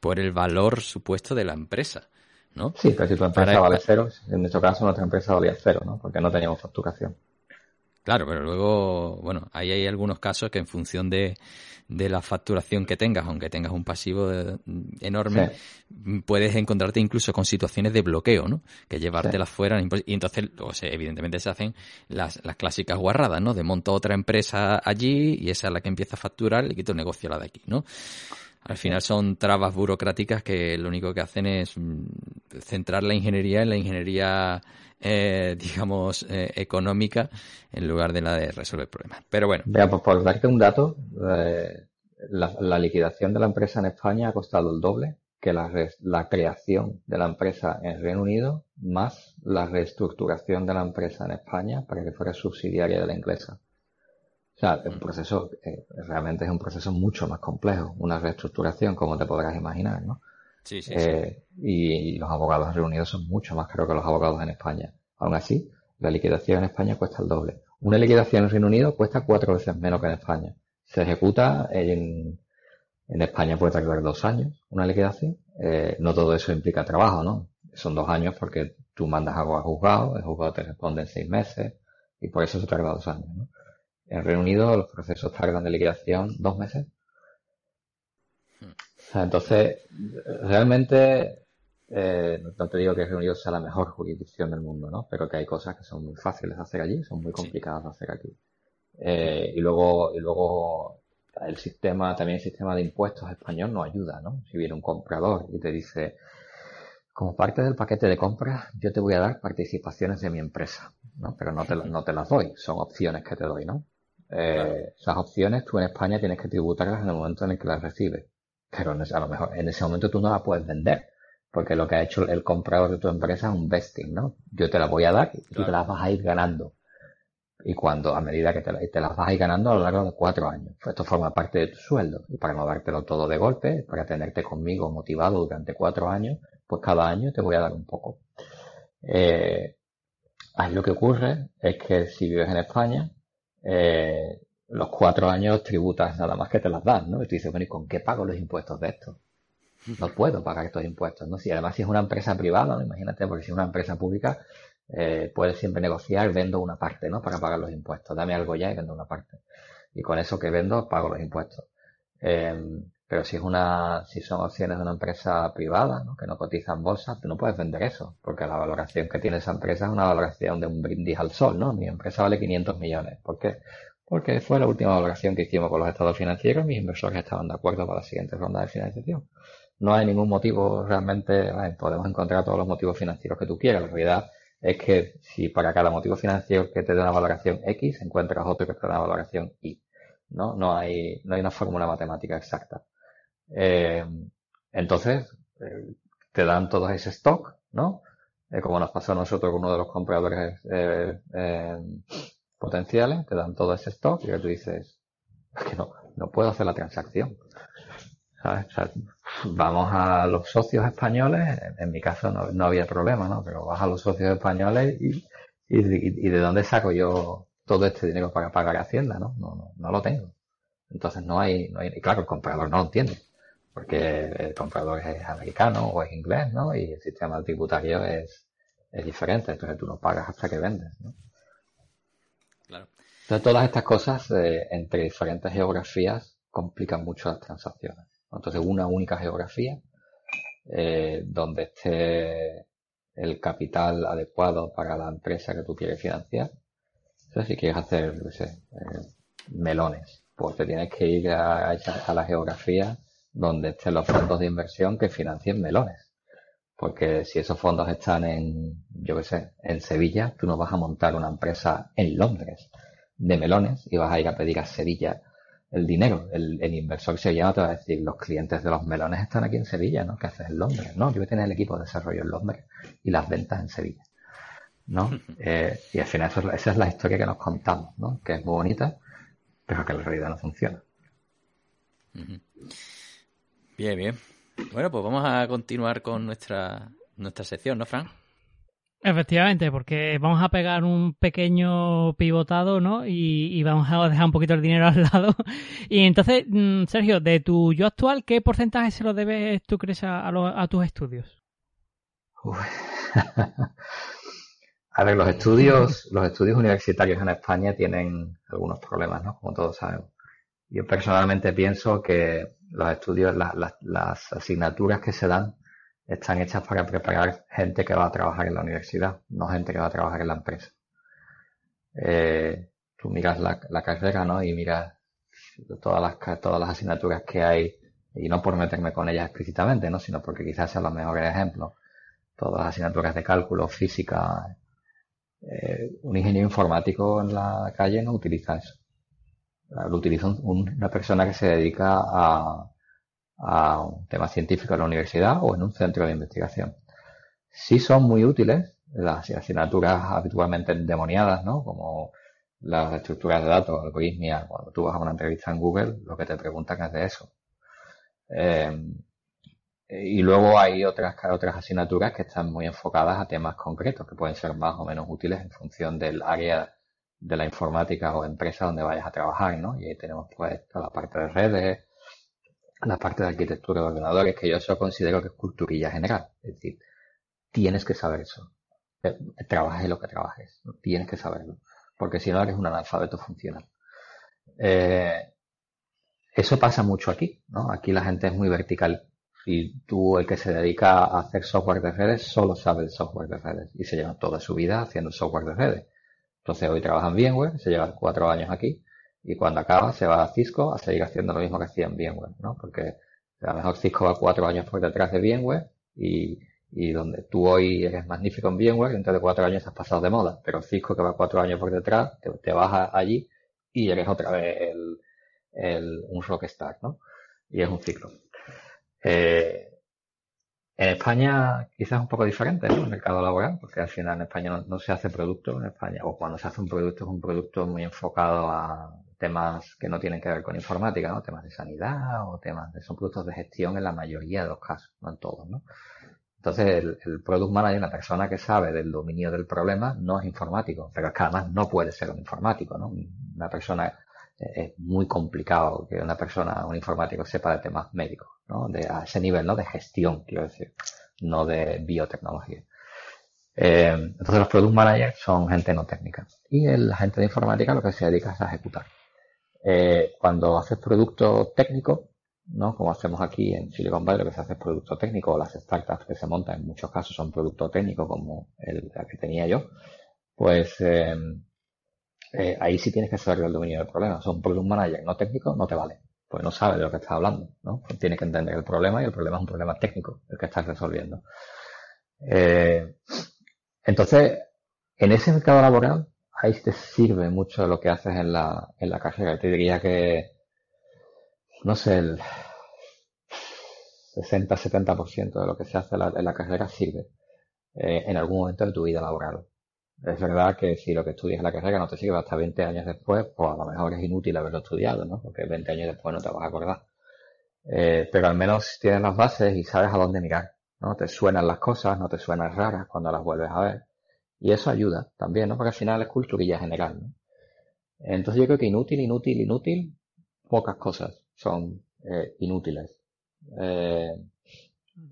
por el valor supuesto de la empresa. ¿no? Sí, pero si tu empresa vale cero, en nuestro caso nuestra empresa valía cero, ¿no? Porque no teníamos facturación. Claro, pero luego, bueno, ahí hay algunos casos que en función de, de la facturación que tengas, aunque tengas un pasivo enorme, puedes encontrarte incluso con situaciones de bloqueo, ¿no? Que llevártelas fuera. Y entonces, o sea, evidentemente se hacen las, las clásicas guarradas, ¿no? De monto otra empresa allí y esa es la que empieza a facturar, le quito el negocio a la de aquí, ¿no? Al final son trabas burocráticas que lo único que hacen es mm, centrar la ingeniería en la ingeniería eh, digamos, eh, económica en lugar de la de resolver problemas. Pero bueno. Pues por darte un dato, eh, la, liquidación de la empresa en España ha costado el doble que la, la creación de la empresa en Reino Unido más la reestructuración de la empresa en España para que fuera subsidiaria de la inglesa. O sea, un proceso, realmente es un proceso mucho más complejo, una reestructuración, como te podrás imaginar, ¿no? Sí, sí, eh, Y, los abogados reunidos son mucho más caros que los abogados en España. Aún así, la liquidación en España cuesta el doble. Una liquidación en Reino Unido cuesta cuatro veces menos que en España. Se ejecuta en, en España puede tardar dos años una liquidación. Eh, no todo eso implica trabajo, ¿no? Son dos años porque tú mandas algo a juzgado, el juzgado te responde en seis meses y por eso se tarda dos años, ¿no? En Reino Unido los procesos tardan de liquidación dos meses entonces, realmente, eh, no te digo que Reino Unido sea la mejor jurisdicción del mundo, ¿no? Pero que hay cosas que son muy fáciles de hacer allí, son muy complicadas de hacer aquí. Eh, y luego, y luego el sistema, también el sistema de impuestos español no ayuda, ¿no? Si viene un comprador y te dice, como parte del paquete de compras, yo te voy a dar participaciones de mi empresa, ¿no? Pero no te, no te las doy, son opciones que te doy, ¿no? Eh, esas opciones tú en España tienes que tributarlas en el momento en el que las recibes pero a lo mejor en ese momento tú no la puedes vender, porque lo que ha hecho el comprador de tu empresa es un vesting, ¿no? Yo te la voy a dar y tú te las vas a ir ganando. Y cuando, a medida que te, te, las vas a ir ganando a lo largo de cuatro años. Pues esto forma parte de tu sueldo. Y para no dártelo todo de golpe, para tenerte conmigo motivado durante cuatro años, pues cada año te voy a dar un poco. Eh, ahí lo que ocurre es que si vives en España, eh, los cuatro años tributas nada más que te las dan, ¿no? Y tú dices, bueno, ¿y con qué pago los impuestos de esto? No puedo pagar estos impuestos, ¿no? Si además si es una empresa privada, ¿no? imagínate, porque si es una empresa pública, eh, puedes siempre negociar, vendo una parte, ¿no? Para pagar los impuestos. Dame algo ya y vendo una parte. Y con eso que vendo, pago los impuestos. Em, pero si es una, si son acciones de una empresa privada, ¿no? Que no cotiza en bolsa, tú no puedes vender eso, porque la valoración que tiene esa empresa es una valoración de un brindis al sol, ¿no? Mi empresa vale 500 millones. ¿Por qué? Porque fue la última valoración que hicimos con los estados financieros, mis inversores estaban de acuerdo para la siguiente ronda de financiación. No hay ningún motivo realmente, podemos encontrar todos los motivos financieros que tú quieras, la realidad es que si para cada motivo financiero que te dé una valoración X, encuentras otro que te da una valoración Y. ¿no? No hay, no hay una fórmula matemática exacta. Eh, entonces, eh, te dan todo ese stock, ¿no? Eh, como nos pasó a nosotros con uno de los compradores potenciales, te dan todo ese stock y tú dices, es que no, no puedo hacer la transacción. vamos a los socios españoles, en, mi caso no, había problema, ¿no? Pero vas a los socios españoles y, y, de dónde saco yo todo este dinero para pagar Hacienda, ¿no? No, no, no lo tengo. Entonces no hay, no hay, y claro, el comprador no lo entiende, porque el comprador es americano o es inglés, ¿no? Y el sistema tributario es, es diferente, entonces tú no pagas hasta que vendes, ¿no? Todas estas cosas eh, entre diferentes geografías complican mucho las transacciones. Entonces, una única geografía eh, donde esté el capital adecuado para la empresa que tú quieres financiar. Entonces, si quieres hacer, no sé, eh, melones, pues te tienes que ir a, a la geografía donde estén los fondos de inversión que financien melones. Porque si esos fondos están en, yo qué sé, en Sevilla, tú no vas a montar una empresa en Londres de melones y vas a ir a pedir a Sevilla el dinero. El, inversor sevillano te va a decir, los clientes de los melones están aquí en Sevilla, ¿no? ¿Qué haces en Londres? No, yo voy a tener el equipo de desarrollo en Londres y las ventas en Sevilla. ¿no? Eh, y al final esa es la historia que nos contamos, ¿no? Que es muy bonita, pero que la realidad no funciona. Bien, bien. Bueno, pues vamos a continuar con nuestra, nuestra sección, ¿no, Fran? Efectivamente, porque vamos a pegar un pequeño pivotado, ¿no? Y, vamos a dejar un poquito el dinero al lado. Y entonces, mm, Sergio, de tu yo actual, ¿qué porcentaje se lo debes, tú crees, a, a, tus estudios? a ver, los estudios, los estudios universitarios en España tienen algunos problemas, ¿no? Como todos sabemos. Yo personalmente pienso que los estudios, las asignaturas que se dan están hechas para preparar gente que va a trabajar en la universidad, no gente que va a trabajar en la empresa. Eh, tú miras la, carrera, ¿no? Y miras todas las, todas las asignaturas que hay, y no por meterme con ellas explícitamente, ¿no? Sino porque quizás sean los mejores ejemplos. Todas las asignaturas de cálculo, física, eh, un ingeniero informático en la calle no utiliza eso. Lo utiliza una persona que se dedica a, a un tema científico en la universidad o en un centro de investigación. Sí son muy útiles las asignaturas habitualmente endemoniadas, ¿no? Como las estructuras de datos, algoritmia, cuando tú vas a una entrevista en Google, lo que te preguntan es de eso. Eh, y luego hay otras, otras asignaturas que están muy enfocadas a temas concretos, que pueden ser más o menos útiles en función del área de la informática o empresa donde vayas a trabajar, ¿no? Y ahí tenemos pues toda la parte de redes, la parte de arquitectura de ordenadores, que yo eso considero que es culturilla general. Es decir, tienes que saber eso. Eh, trabajes lo que trabajes, tienes que saberlo. Porque si no eres un analfabeto funcional. Eh, eso pasa mucho aquí, ¿no? Aquí la gente es muy vertical. Y tú, el que se dedica a hacer software de redes, solo sabe el software de redes. Y se lleva toda su vida haciendo software de redes. Entonces hoy trabaja en VMware, se lleva cuatro años aquí y cuando acaba se va a Cisco a seguir haciendo lo mismo que hacía en VMware, ¿no? Porque a lo mejor Cisco va cuatro años por detrás de VMware y, y donde tú hoy eres magnífico en VMware, dentro de cuatro años has pasado de moda, pero Cisco que va cuatro años por detrás, te, te vas allí y eres otra vez el, el, un rockstar, ¿no? Y es un ciclo. Eh, en España quizás es un poco diferente, ¿no? El mercado laboral, porque al final en España no, no, se hace producto en España, o cuando se hace un producto es un producto muy enfocado a temas que no tienen que ver con informática, ¿no? Temas de sanidad o temas de, son productos de gestión en la mayoría de los casos, no en todos, ¿no? Entonces, el, el product manager, la persona que sabe del dominio del problema, no es informático, pero es que además no puede ser un informático, ¿no? Una persona, eh, es muy complicado que una persona, un informático, sepa de temas médicos, ¿no? De, a ese nivel, ¿no? De gestión, quiero decir, no de biotecnología. Eh, entonces los product managers son gente no técnica. Y la gente de informática lo que se dedica es a ejecutar. Eh, cuando haces producto técnico, ¿no? Como hacemos aquí en Silicon Valley, lo que se hace es producto técnico, o las startups que se montan en muchos casos son producto técnico, como el, que tenía yo, pues eh, eh, ahí sí tienes que saber el dominio del problema. O un product manager no técnico no te vale, pues no sabe de lo que estás hablando, ¿no? Tiene que entender el problema y el problema es un problema técnico, el que estás resolviendo. Eh, entonces, en ese mercado laboral, ahí te sirve mucho lo que haces en la, en la carrera. Te diría que, no sé, el 60-70% de lo que se hace en la, carrera sirve eh, en algún momento de tu vida laboral. Es verdad que si lo que estudias en la carrera no te sirve hasta 20 años después, pues a lo mejor es inútil haberlo estudiado, ¿no? Porque 20 años después no te vas a acordar. Eh, pero al menos tienes las bases y sabes a dónde mirar, ¿no? Te suenan las cosas, no te suenan raras cuando las vuelves a ver. Y eso ayuda también, ¿no? Porque al final es culturilla general, ¿no? Entonces yo creo que inútil, inútil, inútil, pocas cosas son eh, inútiles. Eh,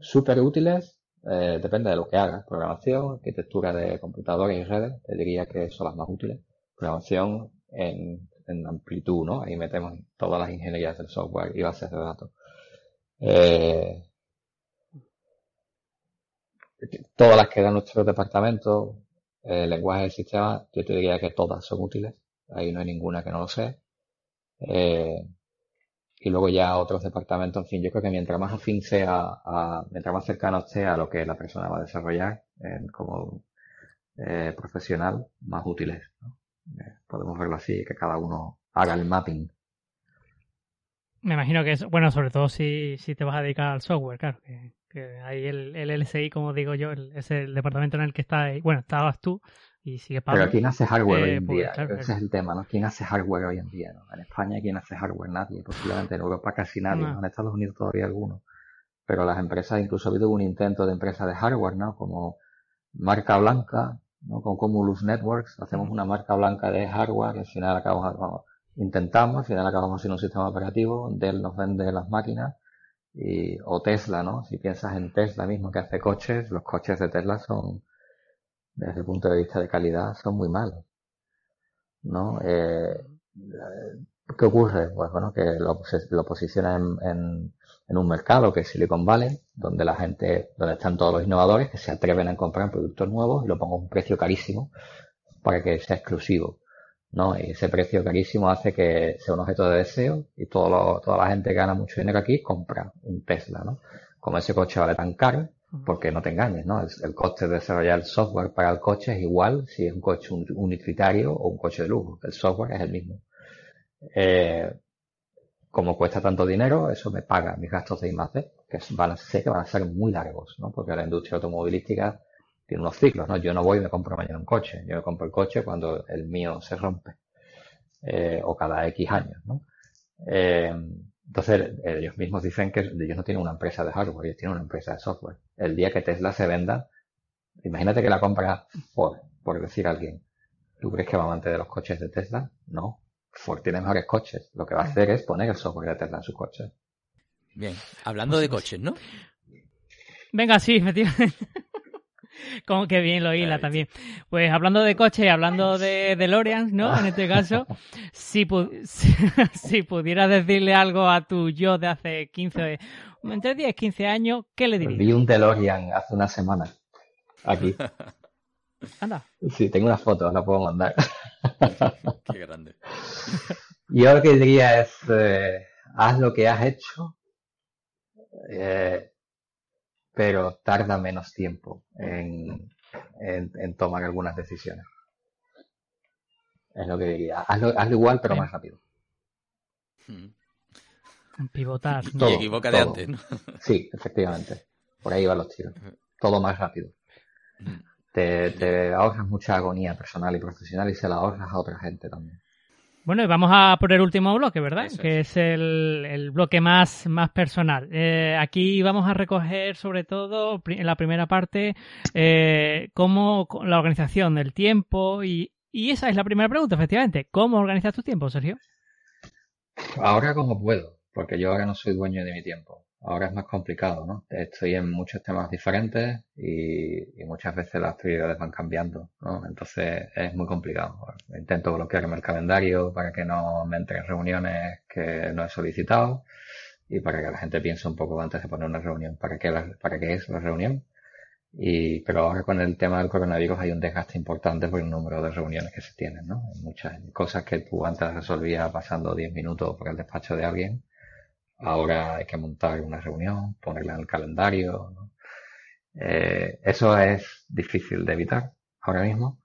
Súper útiles, eh, depende de lo que hagas. Programación, arquitectura de computadores y redes, te diría que son las más útiles. Programación en, en amplitud, ¿no? Ahí metemos todas las ingenierías del software y bases de datos. Eh, todas las que dan nuestro departamento, eh, lenguaje del sistema, yo te diría que todas son útiles. Ahí no hay ninguna que no lo sea. Eh, y luego ya otros departamentos, en fin, yo creo que mientras más afín sea, a, mientras más cercano esté a lo que la persona va a desarrollar como eh, profesional, más útiles. Eh, podemos verlo así, que cada uno haga el mapping. Me imagino que es, bueno, sobre todo si, si te vas a dedicar al software, claro, que, que ahí el, el LSI, como digo yo, es el departamento en el que está, bueno, estabas tú, y sigue Pero ¿quién hace hardware hoy en pues, día? Ese es el tema, ¿no? ¿Quién hace hardware hoy en día? ¿no? En España, ¿quién hace hardware? Nadie, posiblemente en Europa casi nadie, En Estados Unidos todavía algunos. Pero las empresas, incluso ha habido un intento de empresas de hardware, ¿no? Como marca blanca, ¿no? Con Cumulus Networks, hacemos una marca blanca de hardware y al final acabamos, intentamos, al final acabamos sin un sistema operativo, Dell nos vende las máquinas y, o Tesla, ¿no? Si piensas en Tesla mismo que hace coches, los coches de Tesla son desde el punto de vista de calidad, son muy malos. ¿No? Eh, ¿Qué ocurre? Pues bueno, que lo, lo posiciona en, en, un mercado que es Silicon Valley, donde la gente, donde están todos los innovadores que se atreven a comprar productos nuevos y lo pongo a un precio carísimo para que sea exclusivo. ¿No? Y ese precio carísimo hace que sea un objeto de deseo y todo toda la gente que gana mucho dinero aquí compra un Tesla, ¿no? Como ese coche vale tan caro, porque no te engañes, ¿no? El, coste de desarrollar el software para el coche es igual si es un coche utilitario o un coche de lujo. El software es el mismo. Eh, como cuesta tanto dinero, eso me paga mis gastos de I+D, que van a, sé que van a ser muy largos, ¿no? Porque la industria automovilística tiene unos ciclos, ¿no? Yo no voy y me compro mañana un coche. Yo me compro el coche cuando el mío se rompe. Eh, o cada X años, ¿no? Eh, entonces, ellos mismos dicen que ellos no tienen una empresa de hardware, ellos tienen una empresa de software. El día que Tesla se venda, imagínate que la compra Ford, por decir a alguien. ¿Tú crees que va a mantener los coches de Tesla? No. Ford tiene mejores coches. Lo que va a hacer es poner el software de Tesla en sus coches. Bien, hablando de coches, ¿no? Venga, sí, efectivamente. Como que bien lo hila también. Pues hablando de coche y hablando de DeLorean, ¿no? En este caso, si, si, pudieras decirle algo a tu yo de hace 15, entre 10 y 15 años, ¿qué le dirías? Vi un DeLorean hace una semana. Aquí. Anda. Sí, tengo una foto, la puedo mandar. Qué grande. Yo lo que diría es, eh, haz lo que has hecho, eh, pero tarda menos tiempo en, en, tomar algunas decisiones. Es lo que diría. Hazlo, igual, pero más rápido. Hmm. Pivotar. ¿no? y equivoca de antes, ¿no? Sí, efectivamente. Por ahí van los tiros. Todo más rápido. Hmm. Te, te ahorras mucha agonía personal y profesional y se la ahorras a otra gente también. Bueno, y vamos a por el último bloque, ¿verdad? que es el, bloque más, más personal. Eh, aquí vamos a recoger sobre todo en la primera parte eh, cómo la organización del tiempo y, y esa es la primera pregunta, efectivamente. ¿Cómo organizas tu tiempo, Sergio? Ahora como puedo, porque yo ahora no soy dueño de mi tiempo ahora es más complicado, ¿no? Estoy en muchos temas diferentes y, muchas veces las prioridades van cambiando, ¿no? Entonces es muy complicado. Intento bloquearme el calendario para que no me entren reuniones que no he solicitado y para que la gente piense un poco antes de poner una reunión, para qué, para qué es la reunión. Y, pero ahora con el tema del coronavirus hay un desgaste importante por el número de reuniones que se tienen, ¿no? Muchas cosas que tú antes resolvías pasando 10 minutos por el despacho de alguien Ahora hay que montar una reunión, ponerla en el calendario. Eh, eso es difícil de evitar ahora mismo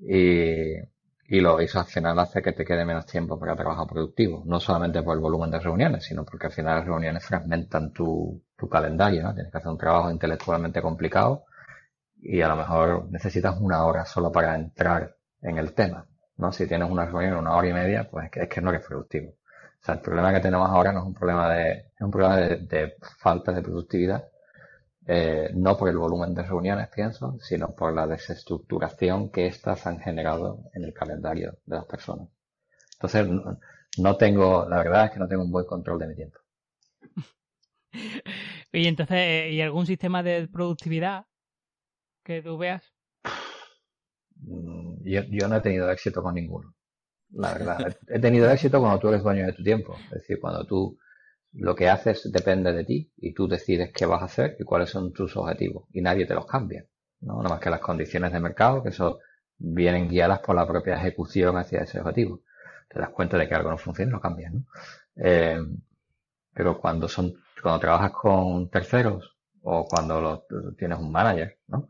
y, y lo eso al final hace que te quede menos tiempo para trabajar productivo. No solamente por el volumen de reuniones, sino porque al final las reuniones fragmentan tu, tu calendario. ¿no? Tienes que hacer un trabajo intelectualmente complicado y a lo mejor necesitas una hora solo para entrar en el tema. ¿no? Si tienes una reunión una hora y media, pues es que, es que no eres productivo. O sea, el problema que tenemos ahora no es un problema de, es un problema de, falta de productividad, eh, no por el volumen de reuniones, pienso, sino por la desestructuración que éstas han generado en el calendario de las personas. Entonces, no, tengo, la verdad es que no tengo un buen control de mi tiempo. y entonces, eh, ¿y algún sistema de productividad que tú veas? Mm, yo, yo no he tenido éxito con ninguno la verdad. He tenido éxito cuando tú eres dueño de tu tiempo. Es decir, cuando tú lo que haces depende de ti y tú decides qué vas a hacer y cuáles son tus objetivos y nadie te los cambia. ¿no? Nada más que las condiciones de mercado, que eso vienen guiadas por la propia ejecución hacia ese objetivo. Te das cuenta de que algo no funciona y lo cambias. ¿no? Eh, pero cuando son, cuando trabajas con terceros o cuando tienes un manager, ¿no?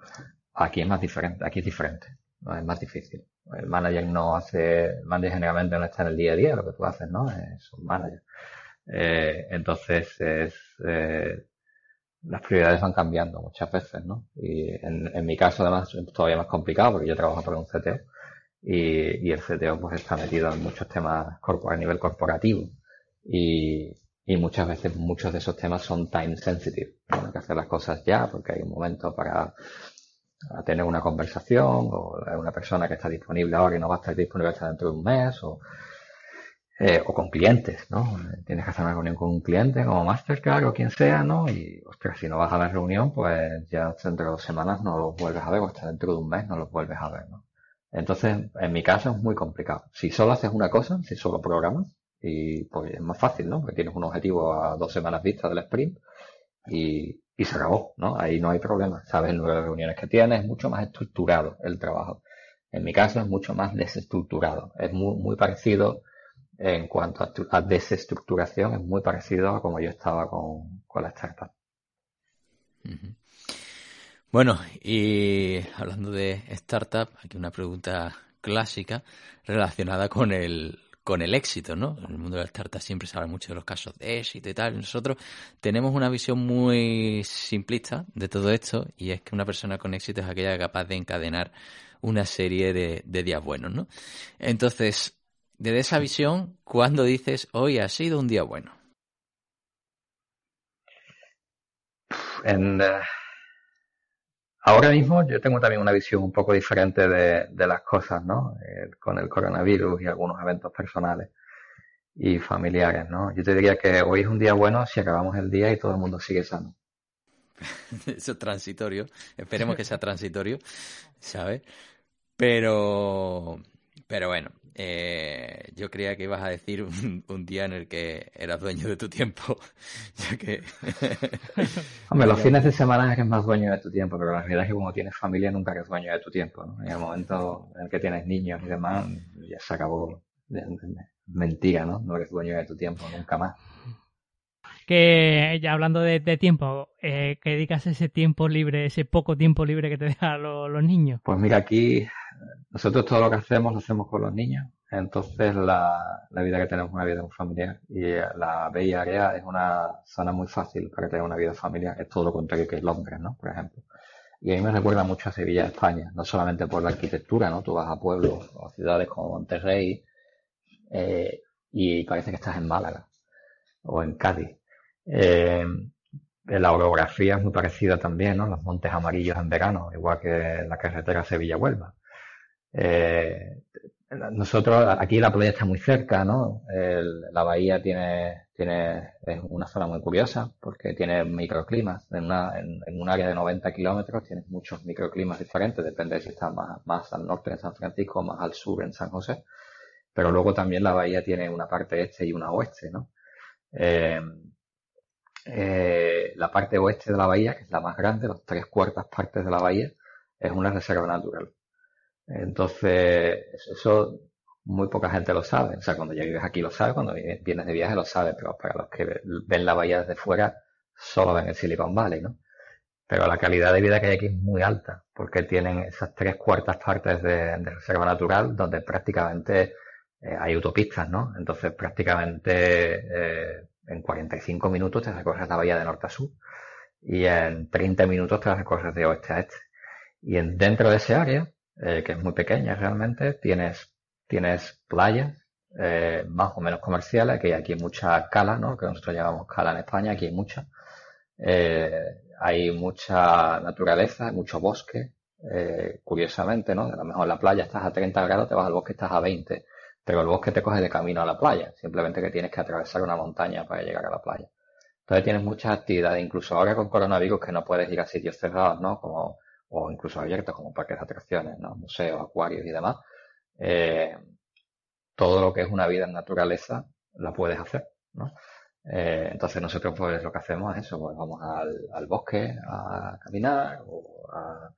Aquí es más diferente, aquí es diferente, ¿no? es más difícil. El manager no hace, el manager generalmente no está en el día a día, lo que tú haces, ¿no? Es un manager. Eh, entonces es, eh, las prioridades van cambiando muchas veces, ¿no? Y en, en mi caso además es todavía más complicado porque yo trabajo para un CTO y, y el CTO pues está metido en muchos temas a nivel corporativo y, y muchas veces muchos de esos temas son time sensitive. Hay que hacer las cosas ya porque hay un momento para tener una conversación o una persona que está disponible ahora y no va a estar disponible hasta dentro de un mes o eh, o con clientes, ¿no? Tienes que hacer una reunión con un cliente, como Mastercard o quien sea, ¿no? Y, ostras, si no vas a la reunión, pues ya dentro de dos semanas no los vuelves a ver, o hasta dentro de un mes no los vuelves a ver, ¿no? Entonces, en mi caso es muy complicado. Si solo haces una cosa, si solo programas, y pues es más fácil, ¿no? Porque tienes un objetivo a dos semanas vista del sprint y, y se acabó, ¿no? Ahí no hay problema. Sabes el número de reuniones que tienes, es mucho más estructurado el trabajo. En mi caso es mucho más desestructurado. Es muy, muy parecido en cuanto a, desestructuración es muy parecido a como yo estaba con, la startup. Bueno, y hablando de startup, aquí una pregunta clásica relacionada con el con el éxito, ¿no? En el mundo de la startup siempre se habla mucho de los casos de éxito y tal. Nosotros tenemos una visión muy simplista de todo esto y es que una persona con éxito es aquella capaz de encadenar una serie de, días buenos, ¿no? Entonces, desde esa visión, ¿cuándo dices hoy ha sido un día bueno? En, eh, ahora mismo yo tengo también una visión un poco diferente de, las cosas, ¿no? Eh, con el coronavirus y algunos eventos personales y familiares, ¿no? Yo te diría que hoy es un día bueno si acabamos el día y todo el mundo sigue sano. Eso es transitorio. Esperemos que sea transitorio, ¿sabes? Pero, pero bueno, eh, yo creía que ibas a decir un, día en el que eras dueño de tu tiempo. ya que... Hombre, los fines de semana es más dueño de tu tiempo, pero la realidad es que como tienes familia nunca eres dueño de tu tiempo. ¿no? En el momento en el que tienes niños y demás, ya se acabó. Mentira, ¿no? No eres dueño de tu tiempo nunca más. Que ya hablando de, tiempo, eh, ¿qué dedicas ese tiempo libre, ese poco tiempo libre que te dejan los niños? Pues mira, aquí nosotros todo lo que hacemos lo hacemos con los niños. Entonces la, vida que tenemos es una vida muy familiar y la Bella Area es una zona muy fácil para tener una vida familiar. Es todo lo contrario que Londres, ¿no? Por ejemplo. Y a mí me recuerda mucho a Sevilla, España, no solamente por la arquitectura, ¿no? Tú vas a pueblos o ciudades como Monterrey eh, y parece que estás en Málaga o en Cádiz. Eh, la orografía es muy parecida también, ¿no? Los montes amarillos en verano, igual que la carretera Sevilla-Huelva. Eh, nosotros, aquí la playa está muy cerca, ¿no? la bahía tiene, tiene, es una zona muy curiosa porque tiene microclimas. En, una, en, un área de 90 kilómetros tienes muchos microclimas diferentes, depende de si estás más, más al norte en San Francisco o más al sur en San José. Pero luego también la bahía tiene una parte este y una oeste, ¿no? Eh, eh, la parte oeste de la bahía, que es la más grande, las tres cuartas partes de la bahía, es una reserva natural. Entonces, eso muy poca gente lo sabe. O sea, cuando ya vives aquí lo sabes, cuando vienes de viaje lo sabes, pero para los que ven la bahía desde fuera, solo ven el Silicon Valley, ¿no? Pero la calidad de vida que hay aquí es muy alta, porque tienen esas tres cuartas partes de, reserva natural donde prácticamente eh, hay autopistas, ¿no? Entonces, prácticamente eh, en 45 minutos te recorres la bahía de norte a sur y en 30 minutos te recorres de oeste a este. Y en, dentro de ese área eh, que es muy pequeña realmente, tienes, tienes playas eh, más o menos comerciales, que aquí hay mucha cala, ¿no? que nosotros llamamos cala en España, aquí hay mucha. Eh, hay mucha naturaleza, mucho bosque, curiosamente, ¿no? A lo mejor la playa estás a 30 grados, te vas al bosque estás a 20, pero el bosque te coge de camino a la playa, simplemente que tienes que atravesar una montaña para llegar a la playa. Entonces tienes muchas actividades, incluso ahora con coronavirus que no puedes ir a sitios cerrados, ¿no? Como o incluso abiertos como parques de atracciones, ¿no? museos, acuarios y demás, eh, todo lo que es una vida en naturaleza la puedes hacer, ¿no? Eh, entonces nosotros pues lo que hacemos es eso, pues vamos al, bosque a caminar o a,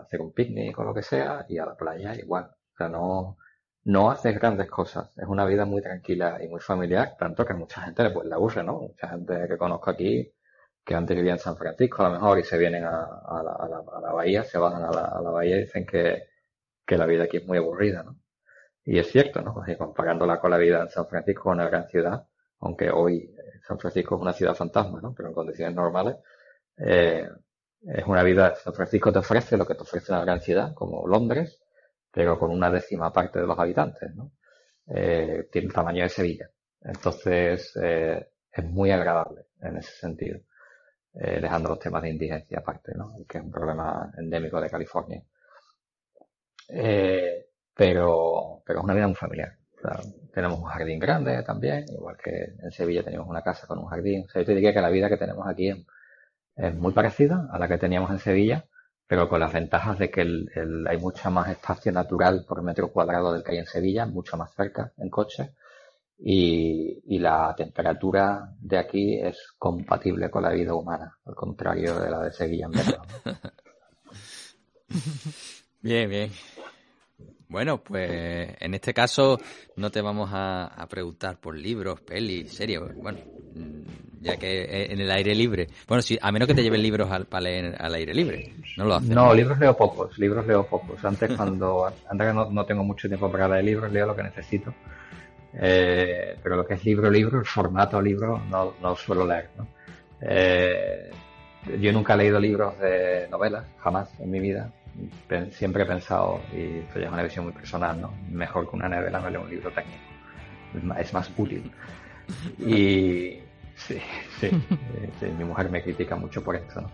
hacer un picnic o lo que sea y a la playa igual. O sea, no, no haces grandes cosas. Es una vida muy tranquila y muy familiar, tanto que a mucha gente pues, le aburre, ¿no? Mucha gente que conozco aquí que antes vivían en San Francisco a lo mejor y se vienen a, la, bahía, se bajan a la, bahía y dicen que, la vida aquí es muy aburrida, ¿no? Y es cierto, ¿no? comparándola con la vida en San Francisco, una gran ciudad, aunque hoy San Francisco es una ciudad fantasma, ¿no? Pero en condiciones normales, eh, es una vida, San Francisco te ofrece lo que te ofrece una gran ciudad, como Londres, pero con una décima parte de los habitantes, ¿no? Eh, tiene el tamaño de Sevilla. Entonces, eh, es muy agradable en ese sentido, eh, dejando los temas de indigencia aparte, ¿no? Que es un problema endémico de California. Eh, pero, pero es una vida muy familiar. tenemos un jardín grande también, igual que en Sevilla tenemos una casa con un jardín. O sea, yo te diría que la vida que tenemos aquí es, muy parecida a la que teníamos en Sevilla, pero con las ventajas de que hay mucha más espacio natural por metro cuadrado del que hay en Sevilla, mucho más cerca en coche, y, y la temperatura de aquí es compatible con la vida humana, al contrario de la de Sevilla en verano. bien, bien. Bueno, pues en este caso no te vamos a, preguntar por libros, pelis, series. Bueno, mm, ya que en el aire libre. Bueno, sí, a menos que te lleven libros al, para leer al aire libre. No lo haces. No, libros leo pocos, libros leo pocos. Antes cuando, antes no, no tengo mucho tiempo para leer libros, leo lo que necesito. Eh, pero lo que es libro, libro, el formato libro, no, no suelo leer. ¿no? Eh, yo nunca he leído libros de novelas, jamás en mi vida siempre he pensado, y esto ya es una visión muy personal, ¿no? Mejor que una novela no leo un libro técnico. Es más, útil. Y sí, sí, mi mujer me critica mucho por esto, ¿no?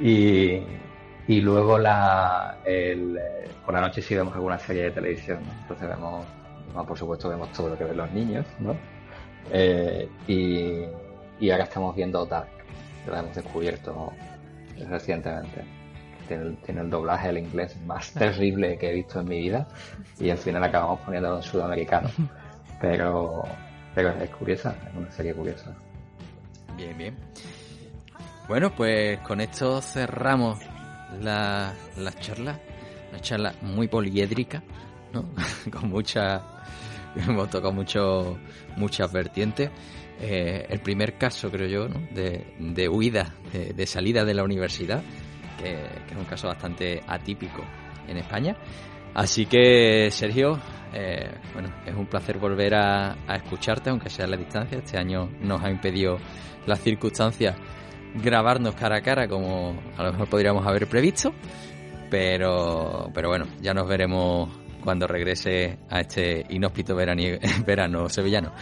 Y, y luego la, el, por la noche sí vemos alguna serie de televisión, Entonces vemos, por supuesto vemos todo lo que ven los niños, ¿no? Eh, y, y ahora estamos viendo Dark, que la hemos descubierto recientemente tiene el, doblaje el inglés más terrible que he visto en mi vida y al final acabamos poniéndolo en sudamericano. Pero, pero es curiosa, es una serie curiosa. Bien, bien. Bueno, pues con esto cerramos la, la charla, una charla muy poliédrica, ¿no? con mucha, hemos tocado mucho, muchas vertientes. Eh, el primer caso, creo yo, de, de huida, de, salida de la universidad que, es un caso bastante atípico en España. Así que, Sergio, eh, bueno, es un placer volver a, escucharte, aunque sea a la distancia. Este año nos ha impedido las circunstancias grabarnos cara a cara como a lo mejor podríamos haber previsto. Pero, pero bueno, ya nos veremos cuando regrese a este inhóspito verano sevillano.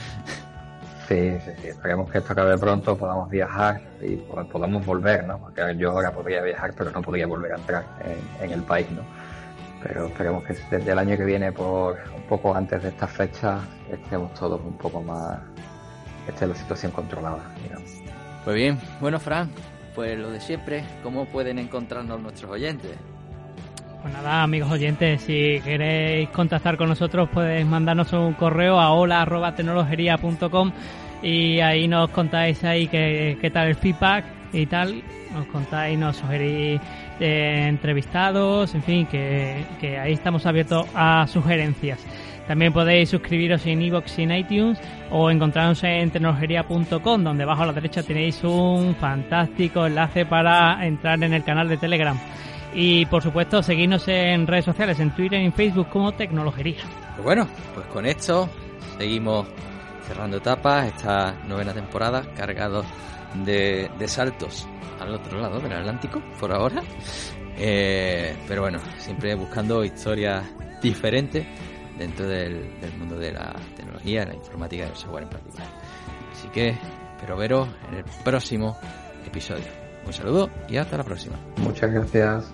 Sí, sí, sí. Esperemos que esto acabe pronto, podamos viajar y podamos volver, ¿no? Porque yo ahora podría viajar, pero no podría volver a entrar en, el país, ¿no? Pero esperemos que desde el año que viene, por un poco antes de esta fecha, estemos todos un poco más, esté la situación controlada, digamos. Pues bien, bueno, Fran, pues lo de siempre, ¿cómo pueden encontrarnos nuestros oyentes? Pues nada, amigos oyentes, si queréis contactar con nosotros, podéis mandarnos un correo a hola.tecnologería.com y ahí nos contáis ahí qué, tal el feedback y tal. Nos contáis, nos sugerís eh, entrevistados, en fin, que, que, ahí estamos abiertos a sugerencias. También podéis suscribiros en iVoox y en iTunes o encontrarnos en tecnologería.com, donde abajo a la derecha tenéis un fantástico enlace para entrar en el canal de Telegram. Y por supuesto, seguirnos en redes sociales, en Twitter y en Facebook como Tecnologería. Pues bueno, pues con esto seguimos cerrando etapas, esta novena temporada, cargado de, saltos al otro lado del Atlántico, por ahora. Eh, pero bueno, siempre buscando historias diferentes dentro del, mundo de la tecnología, la informática y el software en particular. Así que espero veros en el próximo episodio. Un saludo y hasta la próxima. Muchas gracias.